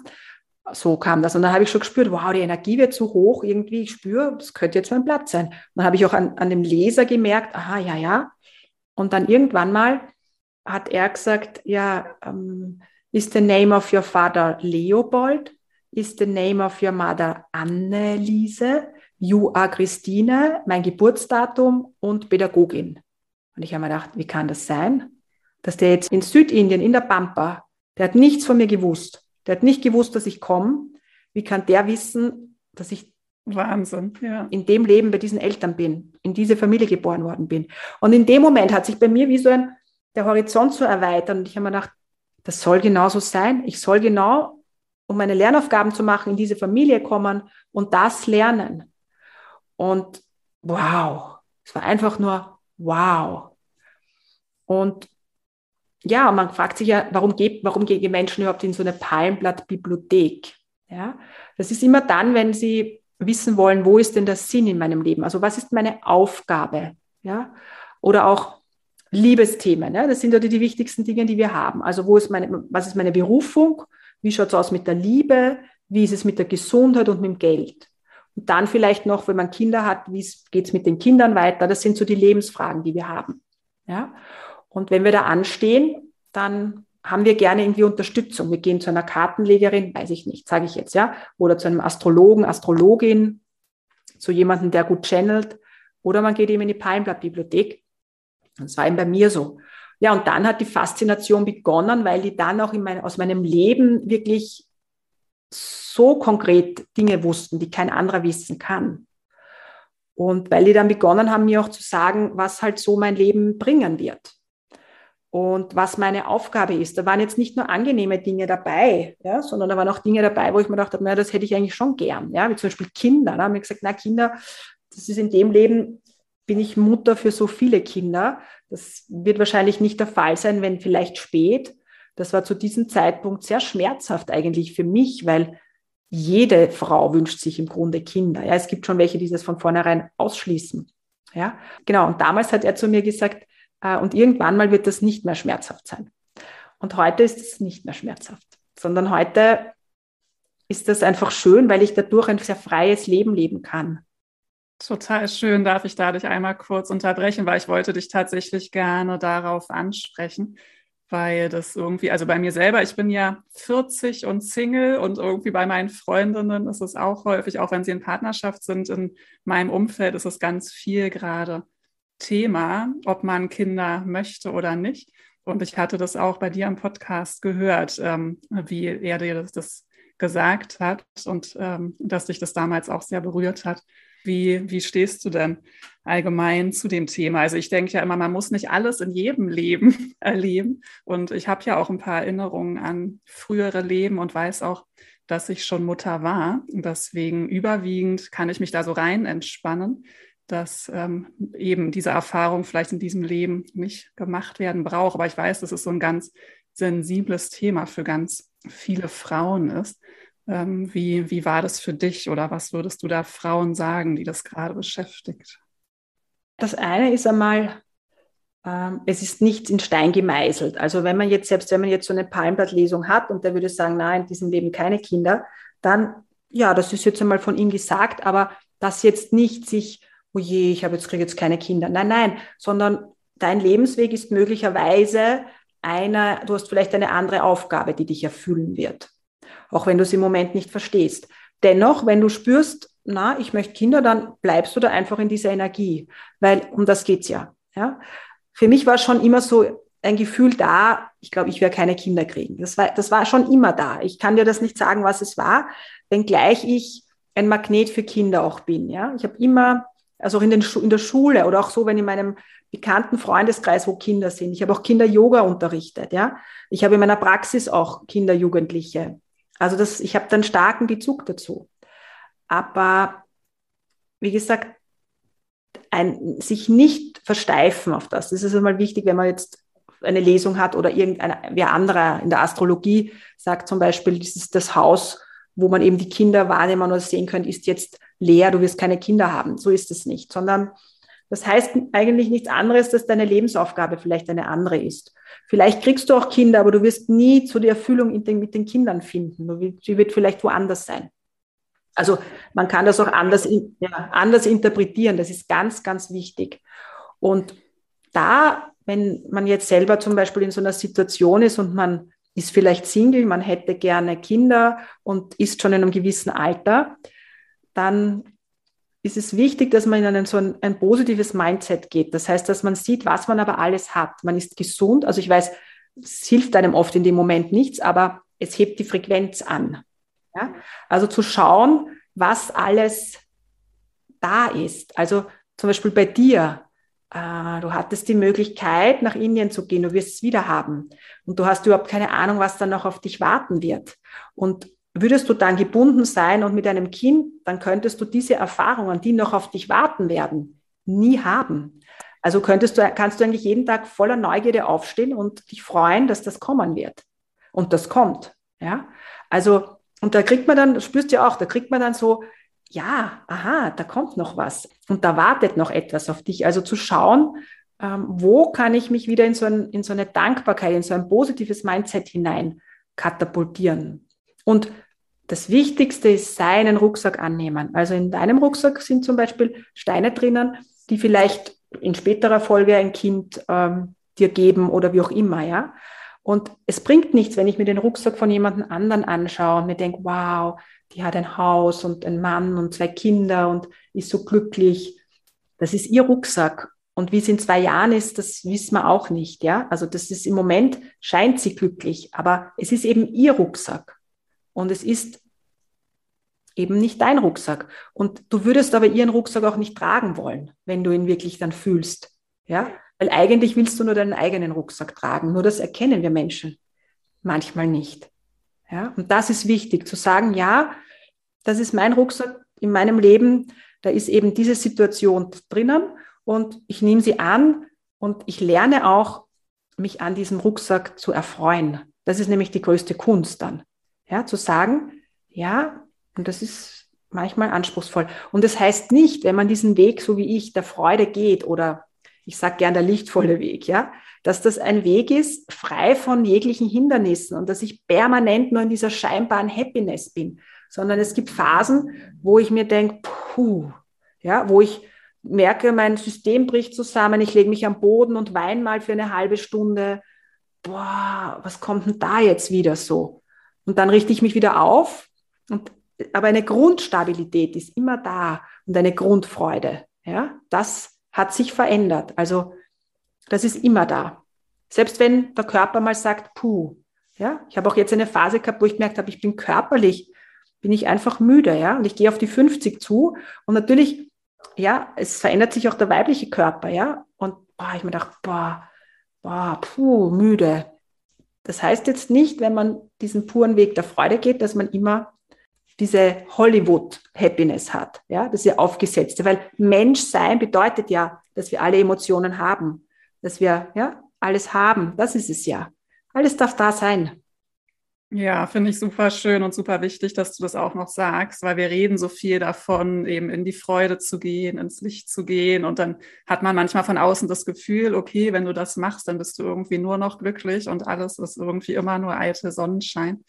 So kam das. Und dann habe ich schon gespürt, wow, die Energie wird so hoch irgendwie. Ich spüre, das könnte jetzt mein Platz sein. Und dann habe ich auch an, an dem Leser gemerkt, aha, ja, ja. Und dann irgendwann mal hat er gesagt, ja, um, ähm, is the name of your father Leopold? ist the name of your mother Anneliese, you are Christine, mein Geburtsdatum und Pädagogin. Und ich habe mir gedacht, wie kann das sein? Dass der jetzt in Südindien, in der Pampa, der hat nichts von mir gewusst. Der hat nicht gewusst, dass ich komme. Wie kann der wissen, dass ich Wahnsinn, ja. in dem Leben bei diesen Eltern bin, in diese Familie geboren worden bin? Und in dem Moment hat sich bei mir wie so ein, der Horizont so erweitert und ich habe mir gedacht, das soll genauso sein. Ich soll genau um meine Lernaufgaben zu machen, in diese Familie kommen und das lernen. Und wow, es war einfach nur wow. Und ja, man fragt sich ja, warum, geht, warum gehen die Menschen überhaupt in so eine Palmblatt-Bibliothek? Ja, das ist immer dann, wenn sie wissen wollen, wo ist denn der Sinn in meinem Leben? Also was ist meine Aufgabe? Ja, oder auch Liebesthemen. Ja? Das sind ja die, die wichtigsten Dinge, die wir haben. Also wo ist meine, was ist meine Berufung? Wie schaut es aus mit der Liebe? Wie ist es mit der Gesundheit und mit dem Geld? Und dann vielleicht noch, wenn man Kinder hat, wie geht es mit den Kindern weiter? Das sind so die Lebensfragen, die wir haben. Ja? Und wenn wir da anstehen, dann haben wir gerne irgendwie Unterstützung. Wir gehen zu einer Kartenlegerin, weiß ich nicht, sage ich jetzt, ja, oder zu einem Astrologen, Astrologin, zu jemandem, der gut channelt, oder man geht eben in die Palmblattbibliothek. Das war eben bei mir so. Ja, und dann hat die Faszination begonnen, weil die dann auch in mein, aus meinem Leben wirklich so konkret Dinge wussten, die kein anderer wissen kann. Und weil die dann begonnen haben, mir auch zu sagen, was halt so mein Leben bringen wird und was meine Aufgabe ist. Da waren jetzt nicht nur angenehme Dinge dabei, ja, sondern da waren auch Dinge dabei, wo ich mir dachte, naja, das hätte ich eigentlich schon gern. Ja, wie zum Beispiel Kinder. Da haben wir gesagt, na Kinder, das ist in dem Leben, bin ich Mutter für so viele Kinder. Das wird wahrscheinlich nicht der Fall sein, wenn vielleicht spät. Das war zu diesem Zeitpunkt sehr schmerzhaft eigentlich für mich, weil jede Frau wünscht sich im Grunde Kinder. Ja, es gibt schon welche, die das von vornherein ausschließen. Ja, genau. Und damals hat er zu mir gesagt, und irgendwann mal wird das nicht mehr schmerzhaft sein. Und heute ist es nicht mehr schmerzhaft, sondern heute ist das einfach schön, weil ich dadurch ein sehr freies Leben leben kann. Total schön, darf ich dadurch einmal kurz unterbrechen, weil ich wollte dich tatsächlich gerne darauf ansprechen weil das irgendwie, also bei mir selber, ich bin ja 40 und Single und irgendwie bei meinen Freundinnen ist es auch häufig, auch wenn sie in Partnerschaft sind, in meinem Umfeld ist es ganz viel gerade Thema, ob man Kinder möchte oder nicht. Und ich hatte das auch bei dir im Podcast gehört, ähm, wie er dir das, das gesagt hat und ähm, dass dich das damals auch sehr berührt hat. Wie, wie stehst du denn allgemein zu dem Thema? Also ich denke ja immer, man muss nicht alles in jedem Leben [LAUGHS] erleben. Und ich habe ja auch ein paar Erinnerungen an frühere Leben und weiß auch, dass ich schon Mutter war. Deswegen überwiegend kann ich mich da so rein entspannen, dass ähm, eben diese Erfahrung vielleicht in diesem Leben nicht gemacht werden braucht. Aber ich weiß, dass es so ein ganz sensibles Thema für ganz viele Frauen ist. Ähm, wie, wie war das für dich oder was würdest du da Frauen sagen, die das gerade beschäftigt? Das eine ist einmal, ähm, es ist nichts in Stein gemeißelt. Also wenn man jetzt, selbst wenn man jetzt so eine Palmblattlesung hat und der würde sagen, nein, in diesem Leben keine Kinder, dann, ja, das ist jetzt einmal von ihm gesagt, aber das jetzt nicht sich, oh je, ich habe jetzt, kriege jetzt keine Kinder. Nein, nein, sondern dein Lebensweg ist möglicherweise einer, du hast vielleicht eine andere Aufgabe, die dich erfüllen wird auch wenn du es im Moment nicht verstehst. Dennoch, wenn du spürst, na, ich möchte Kinder, dann bleibst du da einfach in dieser Energie, weil um das geht's ja. ja. Für mich war schon immer so ein Gefühl da, ich glaube, ich werde keine Kinder kriegen. Das war, das war schon immer da. Ich kann dir das nicht sagen, was es war, wenngleich ich ein Magnet für Kinder auch bin. Ja. Ich habe immer, also auch in, den, in der Schule oder auch so, wenn in meinem bekannten Freundeskreis, wo Kinder sind. Ich habe auch Kinder-Yoga unterrichtet. Ja. Ich habe in meiner Praxis auch Kinder, Jugendliche. Also das, ich habe dann starken Bezug dazu. Aber wie gesagt, ein, sich nicht versteifen auf das. Das ist einmal wichtig, wenn man jetzt eine Lesung hat oder irgendein wer anderer in der Astrologie sagt zum Beispiel, das ist das Haus, wo man eben die Kinder wahrnehmen oder sehen könnte, ist jetzt leer, du wirst keine Kinder haben. So ist es nicht, sondern das heißt eigentlich nichts anderes, dass deine Lebensaufgabe vielleicht eine andere ist. Vielleicht kriegst du auch Kinder, aber du wirst nie zu der Erfüllung mit den Kindern finden. Sie wird vielleicht woanders sein. Also man kann das auch anders, ja, anders interpretieren. Das ist ganz, ganz wichtig. Und da, wenn man jetzt selber zum Beispiel in so einer Situation ist und man ist vielleicht Single, man hätte gerne Kinder und ist schon in einem gewissen Alter, dann ist es wichtig, dass man in einen, so ein, ein positives Mindset geht. Das heißt, dass man sieht, was man aber alles hat. Man ist gesund. Also ich weiß, es hilft einem oft in dem Moment nichts, aber es hebt die Frequenz an. Ja? Also zu schauen, was alles da ist. Also zum Beispiel bei dir. Äh, du hattest die Möglichkeit, nach Indien zu gehen. Du wirst es wieder haben. Und du hast überhaupt keine Ahnung, was dann noch auf dich warten wird. Und Würdest du dann gebunden sein und mit einem Kind, dann könntest du diese Erfahrungen, die noch auf dich warten werden, nie haben. Also könntest du, kannst du eigentlich jeden Tag voller Neugierde aufstehen und dich freuen, dass das kommen wird. Und das kommt. Ja, also, und da kriegt man dann, spürst du ja auch, da kriegt man dann so, ja, aha, da kommt noch was. Und da wartet noch etwas auf dich. Also zu schauen, ähm, wo kann ich mich wieder in so, ein, in so eine Dankbarkeit, in so ein positives Mindset hinein katapultieren. Und das Wichtigste ist seinen Rucksack annehmen. Also in deinem Rucksack sind zum Beispiel Steine drinnen, die vielleicht in späterer Folge ein Kind ähm, dir geben oder wie auch immer, ja. Und es bringt nichts, wenn ich mir den Rucksack von jemand anderen anschaue und mir denke, wow, die hat ein Haus und einen Mann und zwei Kinder und ist so glücklich. Das ist ihr Rucksack. Und wie es in zwei Jahren ist, das wissen wir auch nicht, ja. Also das ist im Moment scheint sie glücklich, aber es ist eben ihr Rucksack. Und es ist eben nicht dein Rucksack. Und du würdest aber ihren Rucksack auch nicht tragen wollen, wenn du ihn wirklich dann fühlst, ja. Weil eigentlich willst du nur deinen eigenen Rucksack tragen. Nur das erkennen wir Menschen manchmal nicht. Ja, und das ist wichtig, zu sagen, ja, das ist mein Rucksack in meinem Leben, da ist eben diese Situation drinnen und ich nehme sie an und ich lerne auch, mich an diesem Rucksack zu erfreuen. Das ist nämlich die größte Kunst dann. Ja, zu sagen, ja, und das ist manchmal anspruchsvoll. Und das heißt nicht, wenn man diesen Weg, so wie ich, der Freude geht oder ich sage gern der lichtvolle Weg, ja, dass das ein Weg ist, frei von jeglichen Hindernissen und dass ich permanent nur in dieser scheinbaren Happiness bin, sondern es gibt Phasen, wo ich mir denke, puh, ja, wo ich merke, mein System bricht zusammen, ich lege mich am Boden und weine mal für eine halbe Stunde. Boah, was kommt denn da jetzt wieder so? Und dann richte ich mich wieder auf. Und, aber eine Grundstabilität ist immer da und eine Grundfreude. Ja, das hat sich verändert. Also das ist immer da. Selbst wenn der Körper mal sagt, puh. Ja, ich habe auch jetzt eine Phase gehabt, wo ich gemerkt habe, ich bin körperlich, bin ich einfach müde, ja, und ich gehe auf die 50 zu und natürlich ja, es verändert sich auch der weibliche Körper, ja. Und boah, ich mir gedacht, boah, boah, puh, müde. Das heißt jetzt nicht, wenn man diesen puren Weg der Freude geht, dass man immer diese Hollywood-Happiness hat, ja, das ist ja aufgesetzte, weil Menschsein bedeutet ja, dass wir alle Emotionen haben, dass wir ja alles haben, das ist es ja. Alles darf da sein. Ja, finde ich super schön und super wichtig, dass du das auch noch sagst, weil wir reden so viel davon, eben in die Freude zu gehen, ins Licht zu gehen. Und dann hat man manchmal von außen das Gefühl, okay, wenn du das machst, dann bist du irgendwie nur noch glücklich und alles ist irgendwie immer nur alte Sonnenschein.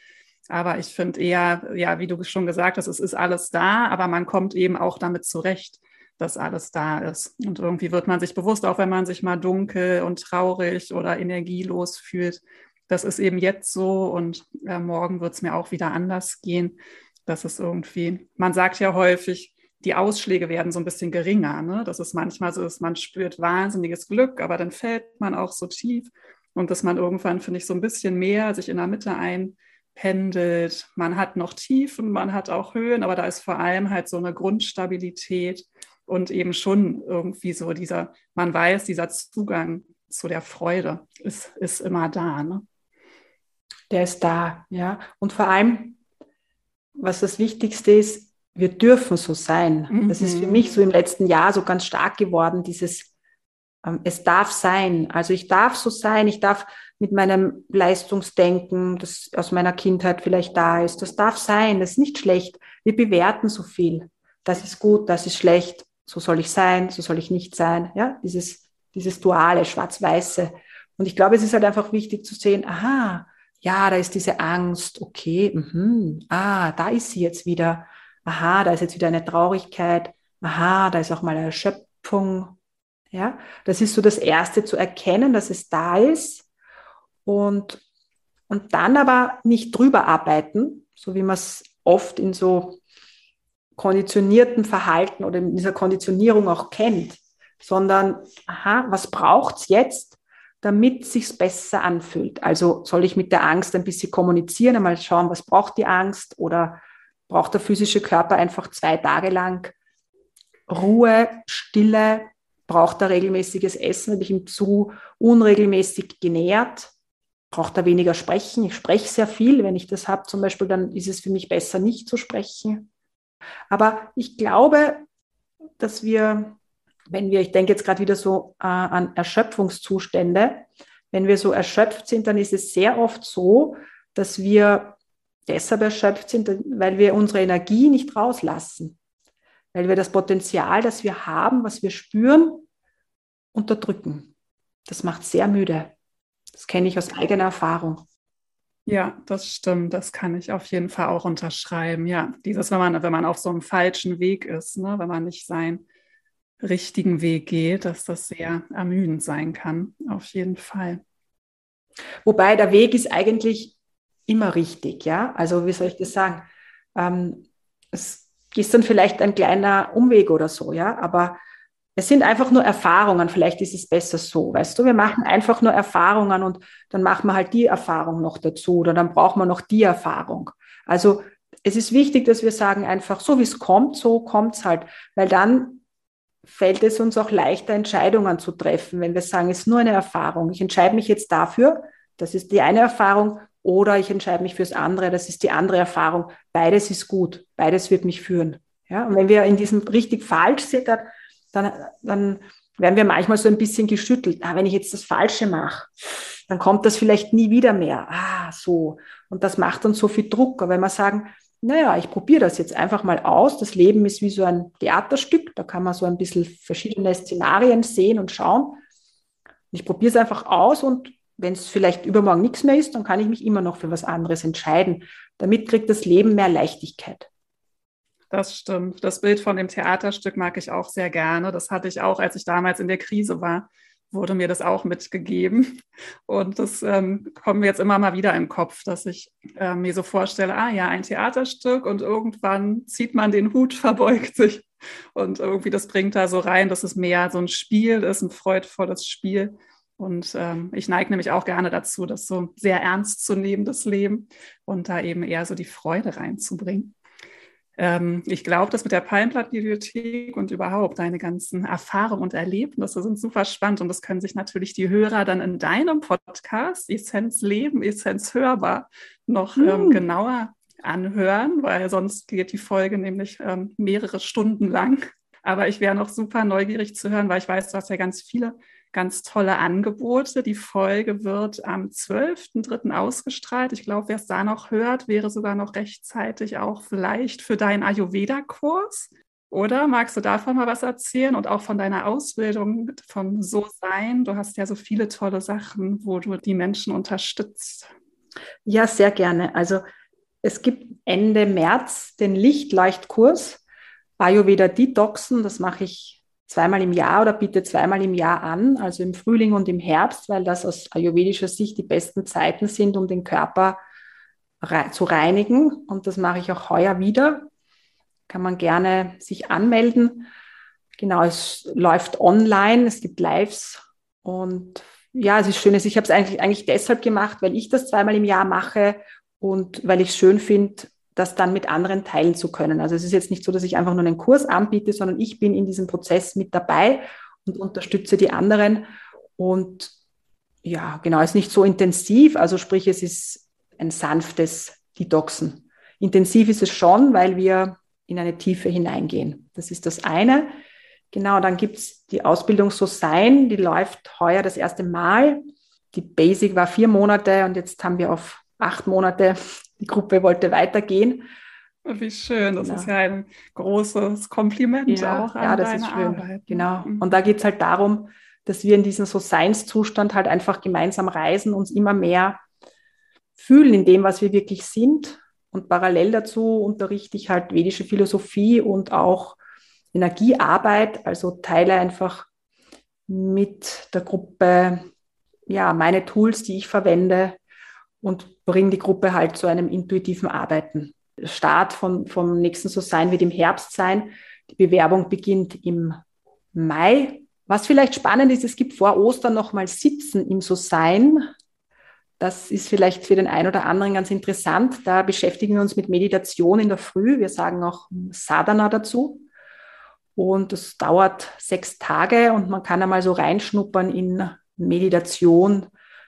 Aber ich finde eher, ja, wie du schon gesagt hast, es ist alles da, aber man kommt eben auch damit zurecht, dass alles da ist. Und irgendwie wird man sich bewusst, auch wenn man sich mal dunkel und traurig oder energielos fühlt, das ist eben jetzt so und äh, morgen wird es mir auch wieder anders gehen. Das ist irgendwie, man sagt ja häufig, die Ausschläge werden so ein bisschen geringer. Ne? Das ist manchmal so, dass man spürt wahnsinniges Glück, aber dann fällt man auch so tief und dass man irgendwann, finde ich, so ein bisschen mehr sich in der Mitte einpendelt. Man hat noch Tiefen, man hat auch Höhen, aber da ist vor allem halt so eine Grundstabilität und eben schon irgendwie so dieser, man weiß, dieser Zugang zu der Freude ist, ist immer da. Ne? Der ist da, ja. Und vor allem, was das Wichtigste ist, wir dürfen so sein. Mhm. Das ist für mich so im letzten Jahr so ganz stark geworden, dieses, ähm, es darf sein. Also ich darf so sein, ich darf mit meinem Leistungsdenken, das aus meiner Kindheit vielleicht da ist, das darf sein, das ist nicht schlecht. Wir bewerten so viel. Das ist gut, das ist schlecht, so soll ich sein, so soll ich nicht sein. Ja, dieses, dieses duale, schwarz-weiße. Und ich glaube, es ist halt einfach wichtig zu sehen, aha, ja, da ist diese Angst, okay, mh, ah, da ist sie jetzt wieder, aha, da ist jetzt wieder eine Traurigkeit, aha, da ist auch mal eine Erschöpfung. Ja, das ist so das Erste zu erkennen, dass es da ist. Und, und dann aber nicht drüber arbeiten, so wie man es oft in so konditionierten Verhalten oder in dieser Konditionierung auch kennt, sondern, aha, was braucht's jetzt, damit sich's besser anfühlt. Also soll ich mit der Angst ein bisschen kommunizieren, einmal schauen, was braucht die Angst oder braucht der physische Körper einfach zwei Tage lang Ruhe, Stille, braucht er regelmäßiges Essen, habe ich ihm zu unregelmäßig genährt, braucht er weniger sprechen. Ich spreche sehr viel, wenn ich das habe zum Beispiel, dann ist es für mich besser, nicht zu sprechen. Aber ich glaube, dass wir wenn wir, ich denke jetzt gerade wieder so äh, an Erschöpfungszustände, wenn wir so erschöpft sind, dann ist es sehr oft so, dass wir deshalb erschöpft sind, weil wir unsere Energie nicht rauslassen, weil wir das Potenzial, das wir haben, was wir spüren, unterdrücken. Das macht sehr müde. Das kenne ich aus eigener Erfahrung. Ja, das stimmt. Das kann ich auf jeden Fall auch unterschreiben. Ja, dieses, wenn man, wenn man auf so einem falschen Weg ist, ne, wenn man nicht sein richtigen Weg geht, dass das sehr ermüdend sein kann, auf jeden Fall. Wobei der Weg ist eigentlich immer richtig, ja. Also wie soll ich das sagen? Ähm, es ist dann vielleicht ein kleiner Umweg oder so, ja, aber es sind einfach nur Erfahrungen. Vielleicht ist es besser so, weißt du? Wir machen einfach nur Erfahrungen und dann machen wir halt die Erfahrung noch dazu oder dann brauchen wir noch die Erfahrung. Also es ist wichtig, dass wir sagen einfach, so wie es kommt, so kommt es halt, weil dann fällt es uns auch leichter, Entscheidungen zu treffen, wenn wir sagen, es ist nur eine Erfahrung. Ich entscheide mich jetzt dafür, das ist die eine Erfahrung, oder ich entscheide mich fürs andere, das ist die andere Erfahrung. Beides ist gut, beides wird mich führen. Ja, und wenn wir in diesem richtig falsch sind, dann, dann, werden wir manchmal so ein bisschen geschüttelt. Ah, wenn ich jetzt das Falsche mache, dann kommt das vielleicht nie wieder mehr. Ah, so. Und das macht uns so viel Druck. Aber wenn wir sagen, naja, ich probiere das jetzt einfach mal aus. Das Leben ist wie so ein Theaterstück. Da kann man so ein bisschen verschiedene Szenarien sehen und schauen. Ich probiere es einfach aus und wenn es vielleicht übermorgen nichts mehr ist, dann kann ich mich immer noch für was anderes entscheiden. Damit kriegt das Leben mehr Leichtigkeit. Das stimmt. Das Bild von dem Theaterstück mag ich auch sehr gerne. Das hatte ich auch, als ich damals in der Krise war wurde mir das auch mitgegeben. Und das ähm, kommt mir jetzt immer mal wieder im Kopf, dass ich äh, mir so vorstelle, ah ja, ein Theaterstück und irgendwann zieht man den Hut, [LAUGHS] verbeugt sich. Und irgendwie das bringt da so rein, dass es mehr so ein Spiel ist, ein freudvolles Spiel. Und ähm, ich neige nämlich auch gerne dazu, das so sehr ernst zu nehmen, das Leben, und da eben eher so die Freude reinzubringen. Ähm, ich glaube, das mit der Palmblatt-Bibliothek und überhaupt deine ganzen Erfahrungen und Erlebnisse sind super spannend und das können sich natürlich die Hörer dann in deinem Podcast Essenz Leben, Essenz Hörbar noch ähm, hm. genauer anhören, weil sonst geht die Folge nämlich ähm, mehrere Stunden lang. Aber ich wäre noch super neugierig zu hören, weil ich weiß, du hast ja ganz viele ganz tolle Angebote. Die Folge wird am 12.03. ausgestrahlt. Ich glaube, wer es da noch hört, wäre sogar noch rechtzeitig auch vielleicht für deinen Ayurveda-Kurs. Oder magst du davon mal was erzählen und auch von deiner Ausbildung vom So-Sein? Du hast ja so viele tolle Sachen, wo du die Menschen unterstützt. Ja, sehr gerne. Also es gibt Ende März den Lichtleuchtkurs Ayurveda Detoxen. Das mache ich zweimal im Jahr oder biete zweimal im Jahr an, also im Frühling und im Herbst, weil das aus ayurvedischer Sicht die besten Zeiten sind, um den Körper zu reinigen. Und das mache ich auch heuer wieder. Kann man gerne sich anmelden. Genau, es läuft online, es gibt Lives und ja, es ist schön. Ich habe es eigentlich, eigentlich deshalb gemacht, weil ich das zweimal im Jahr mache und weil ich es schön finde, das dann mit anderen teilen zu können. Also es ist jetzt nicht so, dass ich einfach nur einen Kurs anbiete, sondern ich bin in diesem Prozess mit dabei und unterstütze die anderen. Und ja, genau, es ist nicht so intensiv, also sprich, es ist ein sanftes Detoxen. Intensiv ist es schon, weil wir in eine Tiefe hineingehen. Das ist das eine. Genau, dann gibt es die Ausbildung So Sein, die läuft heuer das erste Mal. Die Basic war vier Monate und jetzt haben wir auf acht Monate die Gruppe wollte weitergehen. Wie schön, das genau. ist ja ein großes Kompliment ja, auch an Ja, das ist schön. Arbeit. Genau. Mhm. Und da geht es halt darum, dass wir in diesem so Seinszustand halt einfach gemeinsam reisen, uns immer mehr fühlen in dem, was wir wirklich sind. Und parallel dazu unterrichte ich halt vedische Philosophie und auch Energiearbeit, also teile einfach mit der Gruppe ja meine Tools, die ich verwende, und bringen die Gruppe halt zu einem intuitiven Arbeiten. Start von, vom nächsten So Sein wird im Herbst sein. Die Bewerbung beginnt im Mai. Was vielleicht spannend ist, es gibt vor Ostern nochmal Sitzen im So Sein. Das ist vielleicht für den einen oder anderen ganz interessant. Da beschäftigen wir uns mit Meditation in der Früh. Wir sagen auch Sadhana dazu. Und das dauert sechs Tage und man kann einmal so reinschnuppern in Meditation,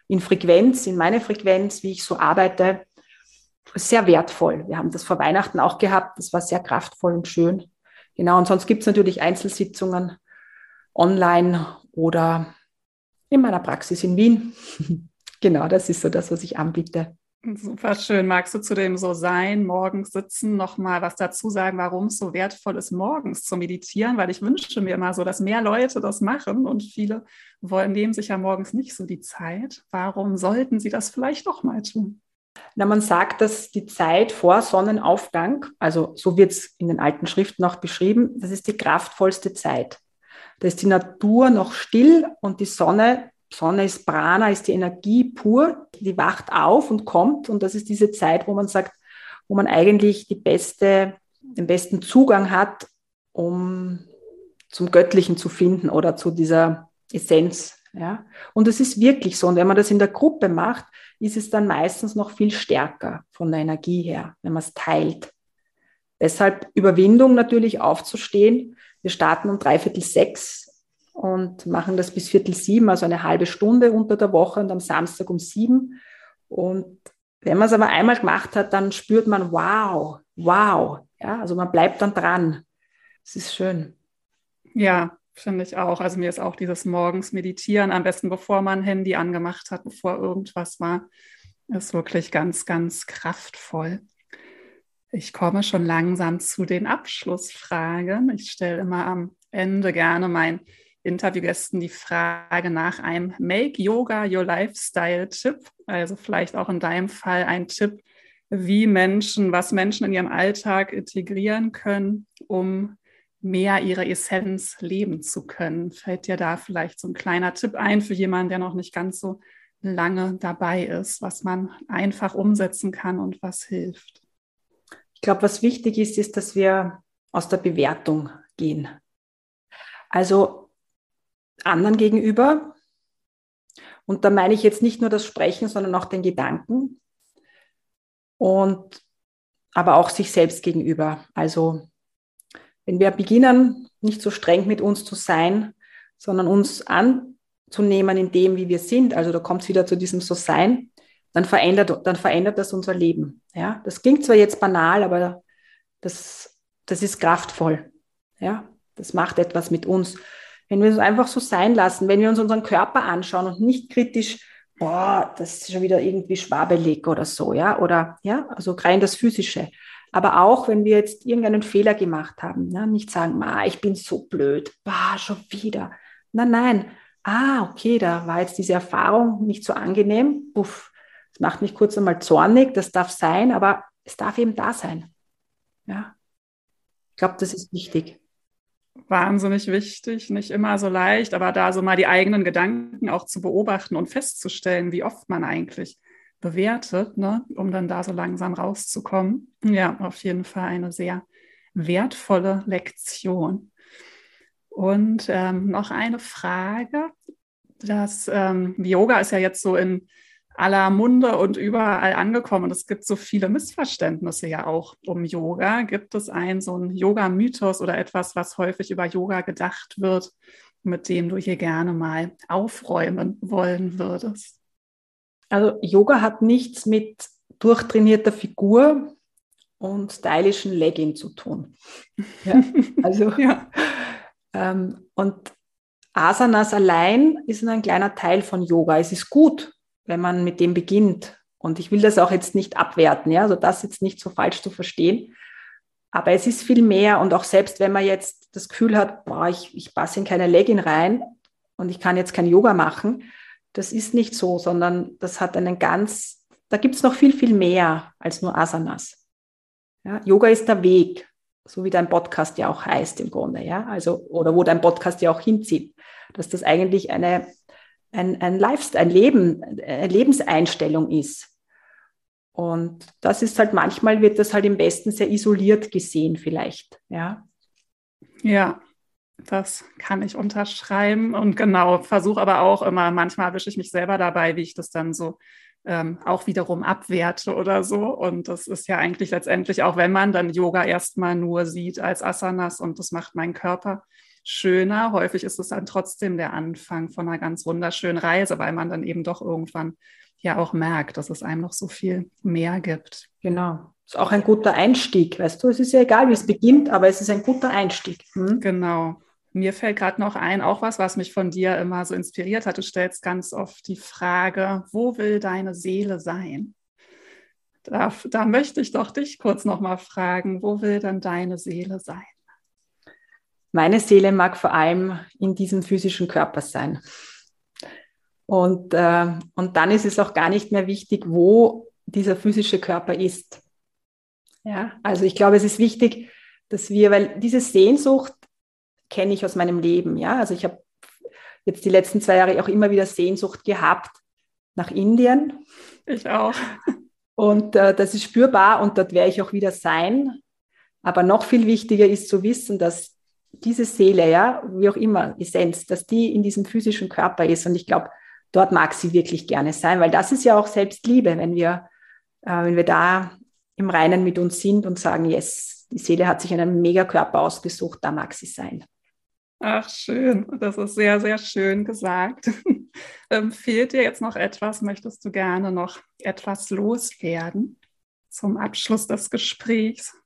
in Frequenz, in meine Frequenz, wie ich so arbeite, sehr wertvoll. Wir haben das vor Weihnachten auch gehabt. Das war sehr kraftvoll und schön. Genau, und sonst gibt es natürlich Einzelsitzungen online oder in meiner Praxis in Wien. [LAUGHS] genau, das ist so das, was ich anbiete. Super schön. Magst du zu dem so sein, morgens sitzen, noch mal was dazu sagen, warum es so wertvoll ist, morgens zu meditieren? Weil ich wünsche mir immer so, dass mehr Leute das machen und viele wollen, nehmen sich ja morgens nicht so die Zeit. Warum sollten sie das vielleicht doch mal tun? Na, man sagt, dass die Zeit vor Sonnenaufgang, also so wird es in den alten Schriften auch beschrieben, das ist die kraftvollste Zeit. Da ist die Natur noch still und die Sonne Sonne ist Prana, ist die Energie pur, die wacht auf und kommt. Und das ist diese Zeit, wo man sagt, wo man eigentlich die beste, den besten Zugang hat, um zum Göttlichen zu finden oder zu dieser Essenz. Ja? Und es ist wirklich so. Und wenn man das in der Gruppe macht, ist es dann meistens noch viel stärker von der Energie her, wenn man es teilt. Deshalb Überwindung natürlich aufzustehen. Wir starten um dreiviertel sechs und machen das bis viertel sieben, also eine halbe Stunde unter der Woche und am Samstag um sieben. Und wenn man es aber einmal gemacht hat, dann spürt man, wow, wow. Ja, also man bleibt dann dran. Es ist schön. Ja, finde ich auch. Also mir ist auch dieses morgens meditieren, am besten bevor man Handy angemacht hat, bevor irgendwas war, ist wirklich ganz, ganz kraftvoll. Ich komme schon langsam zu den Abschlussfragen. Ich stelle immer am Ende gerne meinen Interviewgästen die Frage nach einem Make Yoga Your Lifestyle Tipp. Also vielleicht auch in deinem Fall ein Tipp, wie Menschen, was Menschen in ihrem Alltag integrieren können, um mehr ihre Essenz leben zu können. Fällt dir da vielleicht so ein kleiner Tipp ein für jemanden, der noch nicht ganz so lange dabei ist, was man einfach umsetzen kann und was hilft? Ich glaube, was wichtig ist, ist, dass wir aus der Bewertung gehen. Also anderen gegenüber. Und da meine ich jetzt nicht nur das Sprechen, sondern auch den Gedanken. Und aber auch sich selbst gegenüber. Also wenn wir beginnen, nicht so streng mit uns zu sein, sondern uns anzunehmen in dem, wie wir sind, also da kommt es wieder zu diesem So-Sein, dann verändert, dann verändert das unser Leben. Ja? Das klingt zwar jetzt banal, aber das, das ist kraftvoll. Ja? Das macht etwas mit uns. Wenn wir es einfach so sein lassen, wenn wir uns unseren Körper anschauen und nicht kritisch, boah, das ist schon wieder irgendwie schwabelig oder so, ja, oder ja, also rein das Physische, aber auch, wenn wir jetzt irgendeinen Fehler gemacht haben, ne? nicht sagen, ah, ich bin so blöd, bah, schon wieder. Nein, nein. Ah, okay, da war jetzt diese Erfahrung nicht so angenehm. Puff, das macht mich kurz einmal zornig, das darf sein, aber es darf eben da sein. Ja. Ich glaube, das ist wichtig. Wahnsinnig wichtig, nicht immer so leicht, aber da so mal die eigenen Gedanken auch zu beobachten und festzustellen, wie oft man eigentlich bewertet, ne, um dann da so langsam rauszukommen. Ja, auf jeden Fall eine sehr wertvolle Lektion. Und ähm, noch eine Frage. Das ähm, Yoga ist ja jetzt so in aller Munde und überall angekommen. es gibt so viele Missverständnisse ja auch um Yoga. Gibt es einen so einen Yoga-Mythos oder etwas, was häufig über Yoga gedacht wird, mit dem du hier gerne mal aufräumen wollen würdest? Also Yoga hat nichts mit durchtrainierter Figur und stylischen Legging zu tun. Ja, [LAUGHS] also, ja. Ähm, und Asanas allein ist ein kleiner Teil von Yoga. Es ist gut, wenn man mit dem beginnt. Und ich will das auch jetzt nicht abwerten, ja, also das jetzt nicht so falsch zu verstehen. Aber es ist viel mehr und auch selbst wenn man jetzt das Gefühl hat, boah, ich, ich passe in keine Legging rein und ich kann jetzt kein Yoga machen, das ist nicht so, sondern das hat einen ganz, da gibt es noch viel, viel mehr als nur Asanas. Ja, Yoga ist der Weg, so wie dein Podcast ja auch heißt im Grunde, ja, also, oder wo dein Podcast ja auch hinzieht, dass das eigentlich eine, ein, ein Lifestyle, ein Leben, eine Lebenseinstellung ist. Und das ist halt, manchmal wird das halt im Westen sehr isoliert gesehen vielleicht, ja. Ja, das kann ich unterschreiben und genau, versuche aber auch immer, manchmal erwische ich mich selber dabei, wie ich das dann so ähm, auch wiederum abwerte oder so. Und das ist ja eigentlich letztendlich, auch wenn man dann Yoga erstmal nur sieht als Asanas und das macht meinen Körper schöner, häufig ist es dann trotzdem der Anfang von einer ganz wunderschönen Reise, weil man dann eben doch irgendwann ja auch merkt, dass es einem noch so viel mehr gibt. Genau. Ist auch ein guter Einstieg, weißt du? Es ist ja egal, wie es beginnt, aber es ist ein guter Einstieg. Hm? Genau. Mir fällt gerade noch ein, auch was, was mich von dir immer so inspiriert hat. Du stellst ganz oft die Frage, wo will deine Seele sein? Da, da möchte ich doch dich kurz nochmal fragen, wo will dann deine Seele sein? Meine Seele mag vor allem in diesem physischen Körper sein. Und, äh, und dann ist es auch gar nicht mehr wichtig, wo dieser physische Körper ist. Ja, also ich glaube, es ist wichtig, dass wir, weil diese Sehnsucht kenne ich aus meinem Leben. Ja, also ich habe jetzt die letzten zwei Jahre auch immer wieder Sehnsucht gehabt nach Indien. Ich auch. Und äh, das ist spürbar und dort werde ich auch wieder sein. Aber noch viel wichtiger ist zu wissen, dass diese Seele, ja, wie auch immer, Essenz, dass die in diesem physischen Körper ist. Und ich glaube, dort mag sie wirklich gerne sein, weil das ist ja auch Selbstliebe, wenn wir, äh, wenn wir da im Reinen mit uns sind und sagen, yes, die Seele hat sich einen Megakörper ausgesucht, da mag sie sein. Ach, schön. Das ist sehr, sehr schön gesagt. [LAUGHS] ähm, fehlt dir jetzt noch etwas? Möchtest du gerne noch etwas loswerden zum Abschluss des Gesprächs?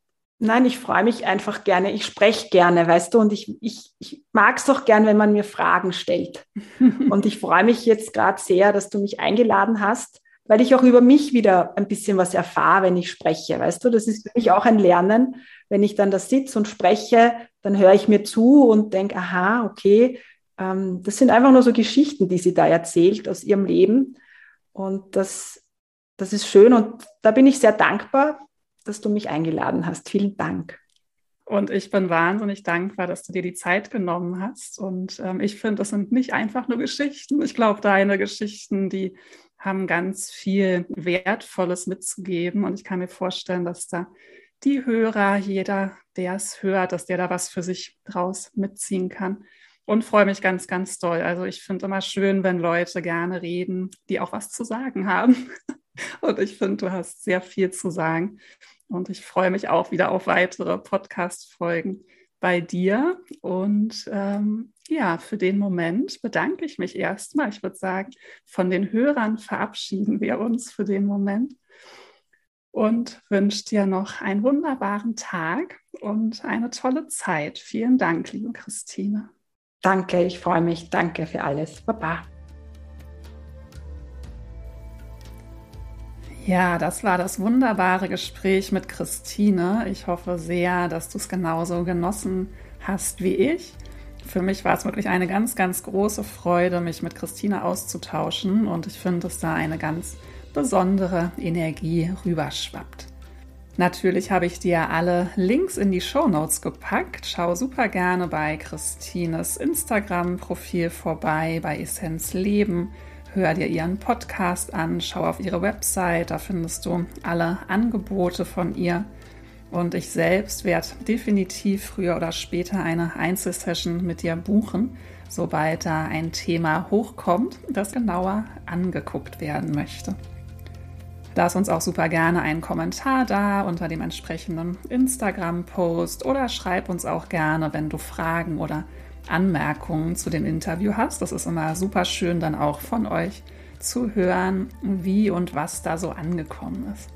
Nein, ich freue mich einfach gerne. Ich spreche gerne, weißt du, und ich, ich, ich mag es doch gern, wenn man mir Fragen stellt. [LAUGHS] und ich freue mich jetzt gerade sehr, dass du mich eingeladen hast, weil ich auch über mich wieder ein bisschen was erfahre, wenn ich spreche. Weißt du, das ist für mich auch ein Lernen. Wenn ich dann da sitze und spreche, dann höre ich mir zu und denke, aha, okay, ähm, das sind einfach nur so Geschichten, die sie da erzählt aus ihrem Leben. Und das, das ist schön und da bin ich sehr dankbar, dass du mich eingeladen hast. Vielen Dank. Und ich bin wahnsinnig dankbar, dass du dir die Zeit genommen hast. Und ähm, ich finde, das sind nicht einfach nur Geschichten. Ich glaube, deine Geschichten, die haben ganz viel Wertvolles mitzugeben. Und ich kann mir vorstellen, dass da die Hörer, jeder, der es hört, dass der da was für sich draus mitziehen kann. Und freue mich ganz, ganz doll. Also ich finde immer schön, wenn Leute gerne reden, die auch was zu sagen haben. [LAUGHS] Und ich finde, du hast sehr viel zu sagen. Und ich freue mich auch wieder auf weitere Podcast-Folgen bei dir. Und ähm, ja, für den Moment bedanke ich mich erstmal. Ich würde sagen, von den Hörern verabschieden wir uns für den Moment und wünsche dir noch einen wunderbaren Tag und eine tolle Zeit. Vielen Dank, liebe Christine. Danke, ich freue mich. Danke für alles. Baba. Ja, das war das wunderbare Gespräch mit Christine. Ich hoffe sehr, dass du es genauso genossen hast wie ich. Für mich war es wirklich eine ganz, ganz große Freude, mich mit Christine auszutauschen und ich finde, dass da eine ganz besondere Energie rüberschwappt. Natürlich habe ich dir alle Links in die Show Notes gepackt. Schau super gerne bei Christines Instagram-Profil vorbei, bei Essenz Leben hör dir ihren Podcast an, schau auf ihre Website, da findest du alle Angebote von ihr. Und ich selbst werde definitiv früher oder später eine Einzelsession mit dir buchen, sobald da ein Thema hochkommt, das genauer angeguckt werden möchte. Lass uns auch super gerne einen Kommentar da unter dem entsprechenden Instagram-Post oder schreib uns auch gerne, wenn du Fragen oder Anmerkungen zu dem Interview hast. Das ist immer super schön, dann auch von euch zu hören, wie und was da so angekommen ist.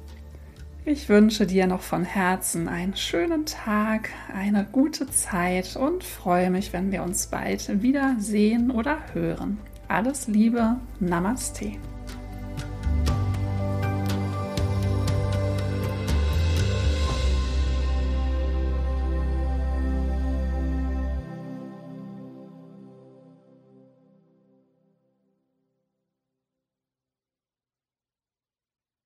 Ich wünsche dir noch von Herzen einen schönen Tag, eine gute Zeit und freue mich, wenn wir uns bald wieder sehen oder hören. Alles Liebe, Namaste.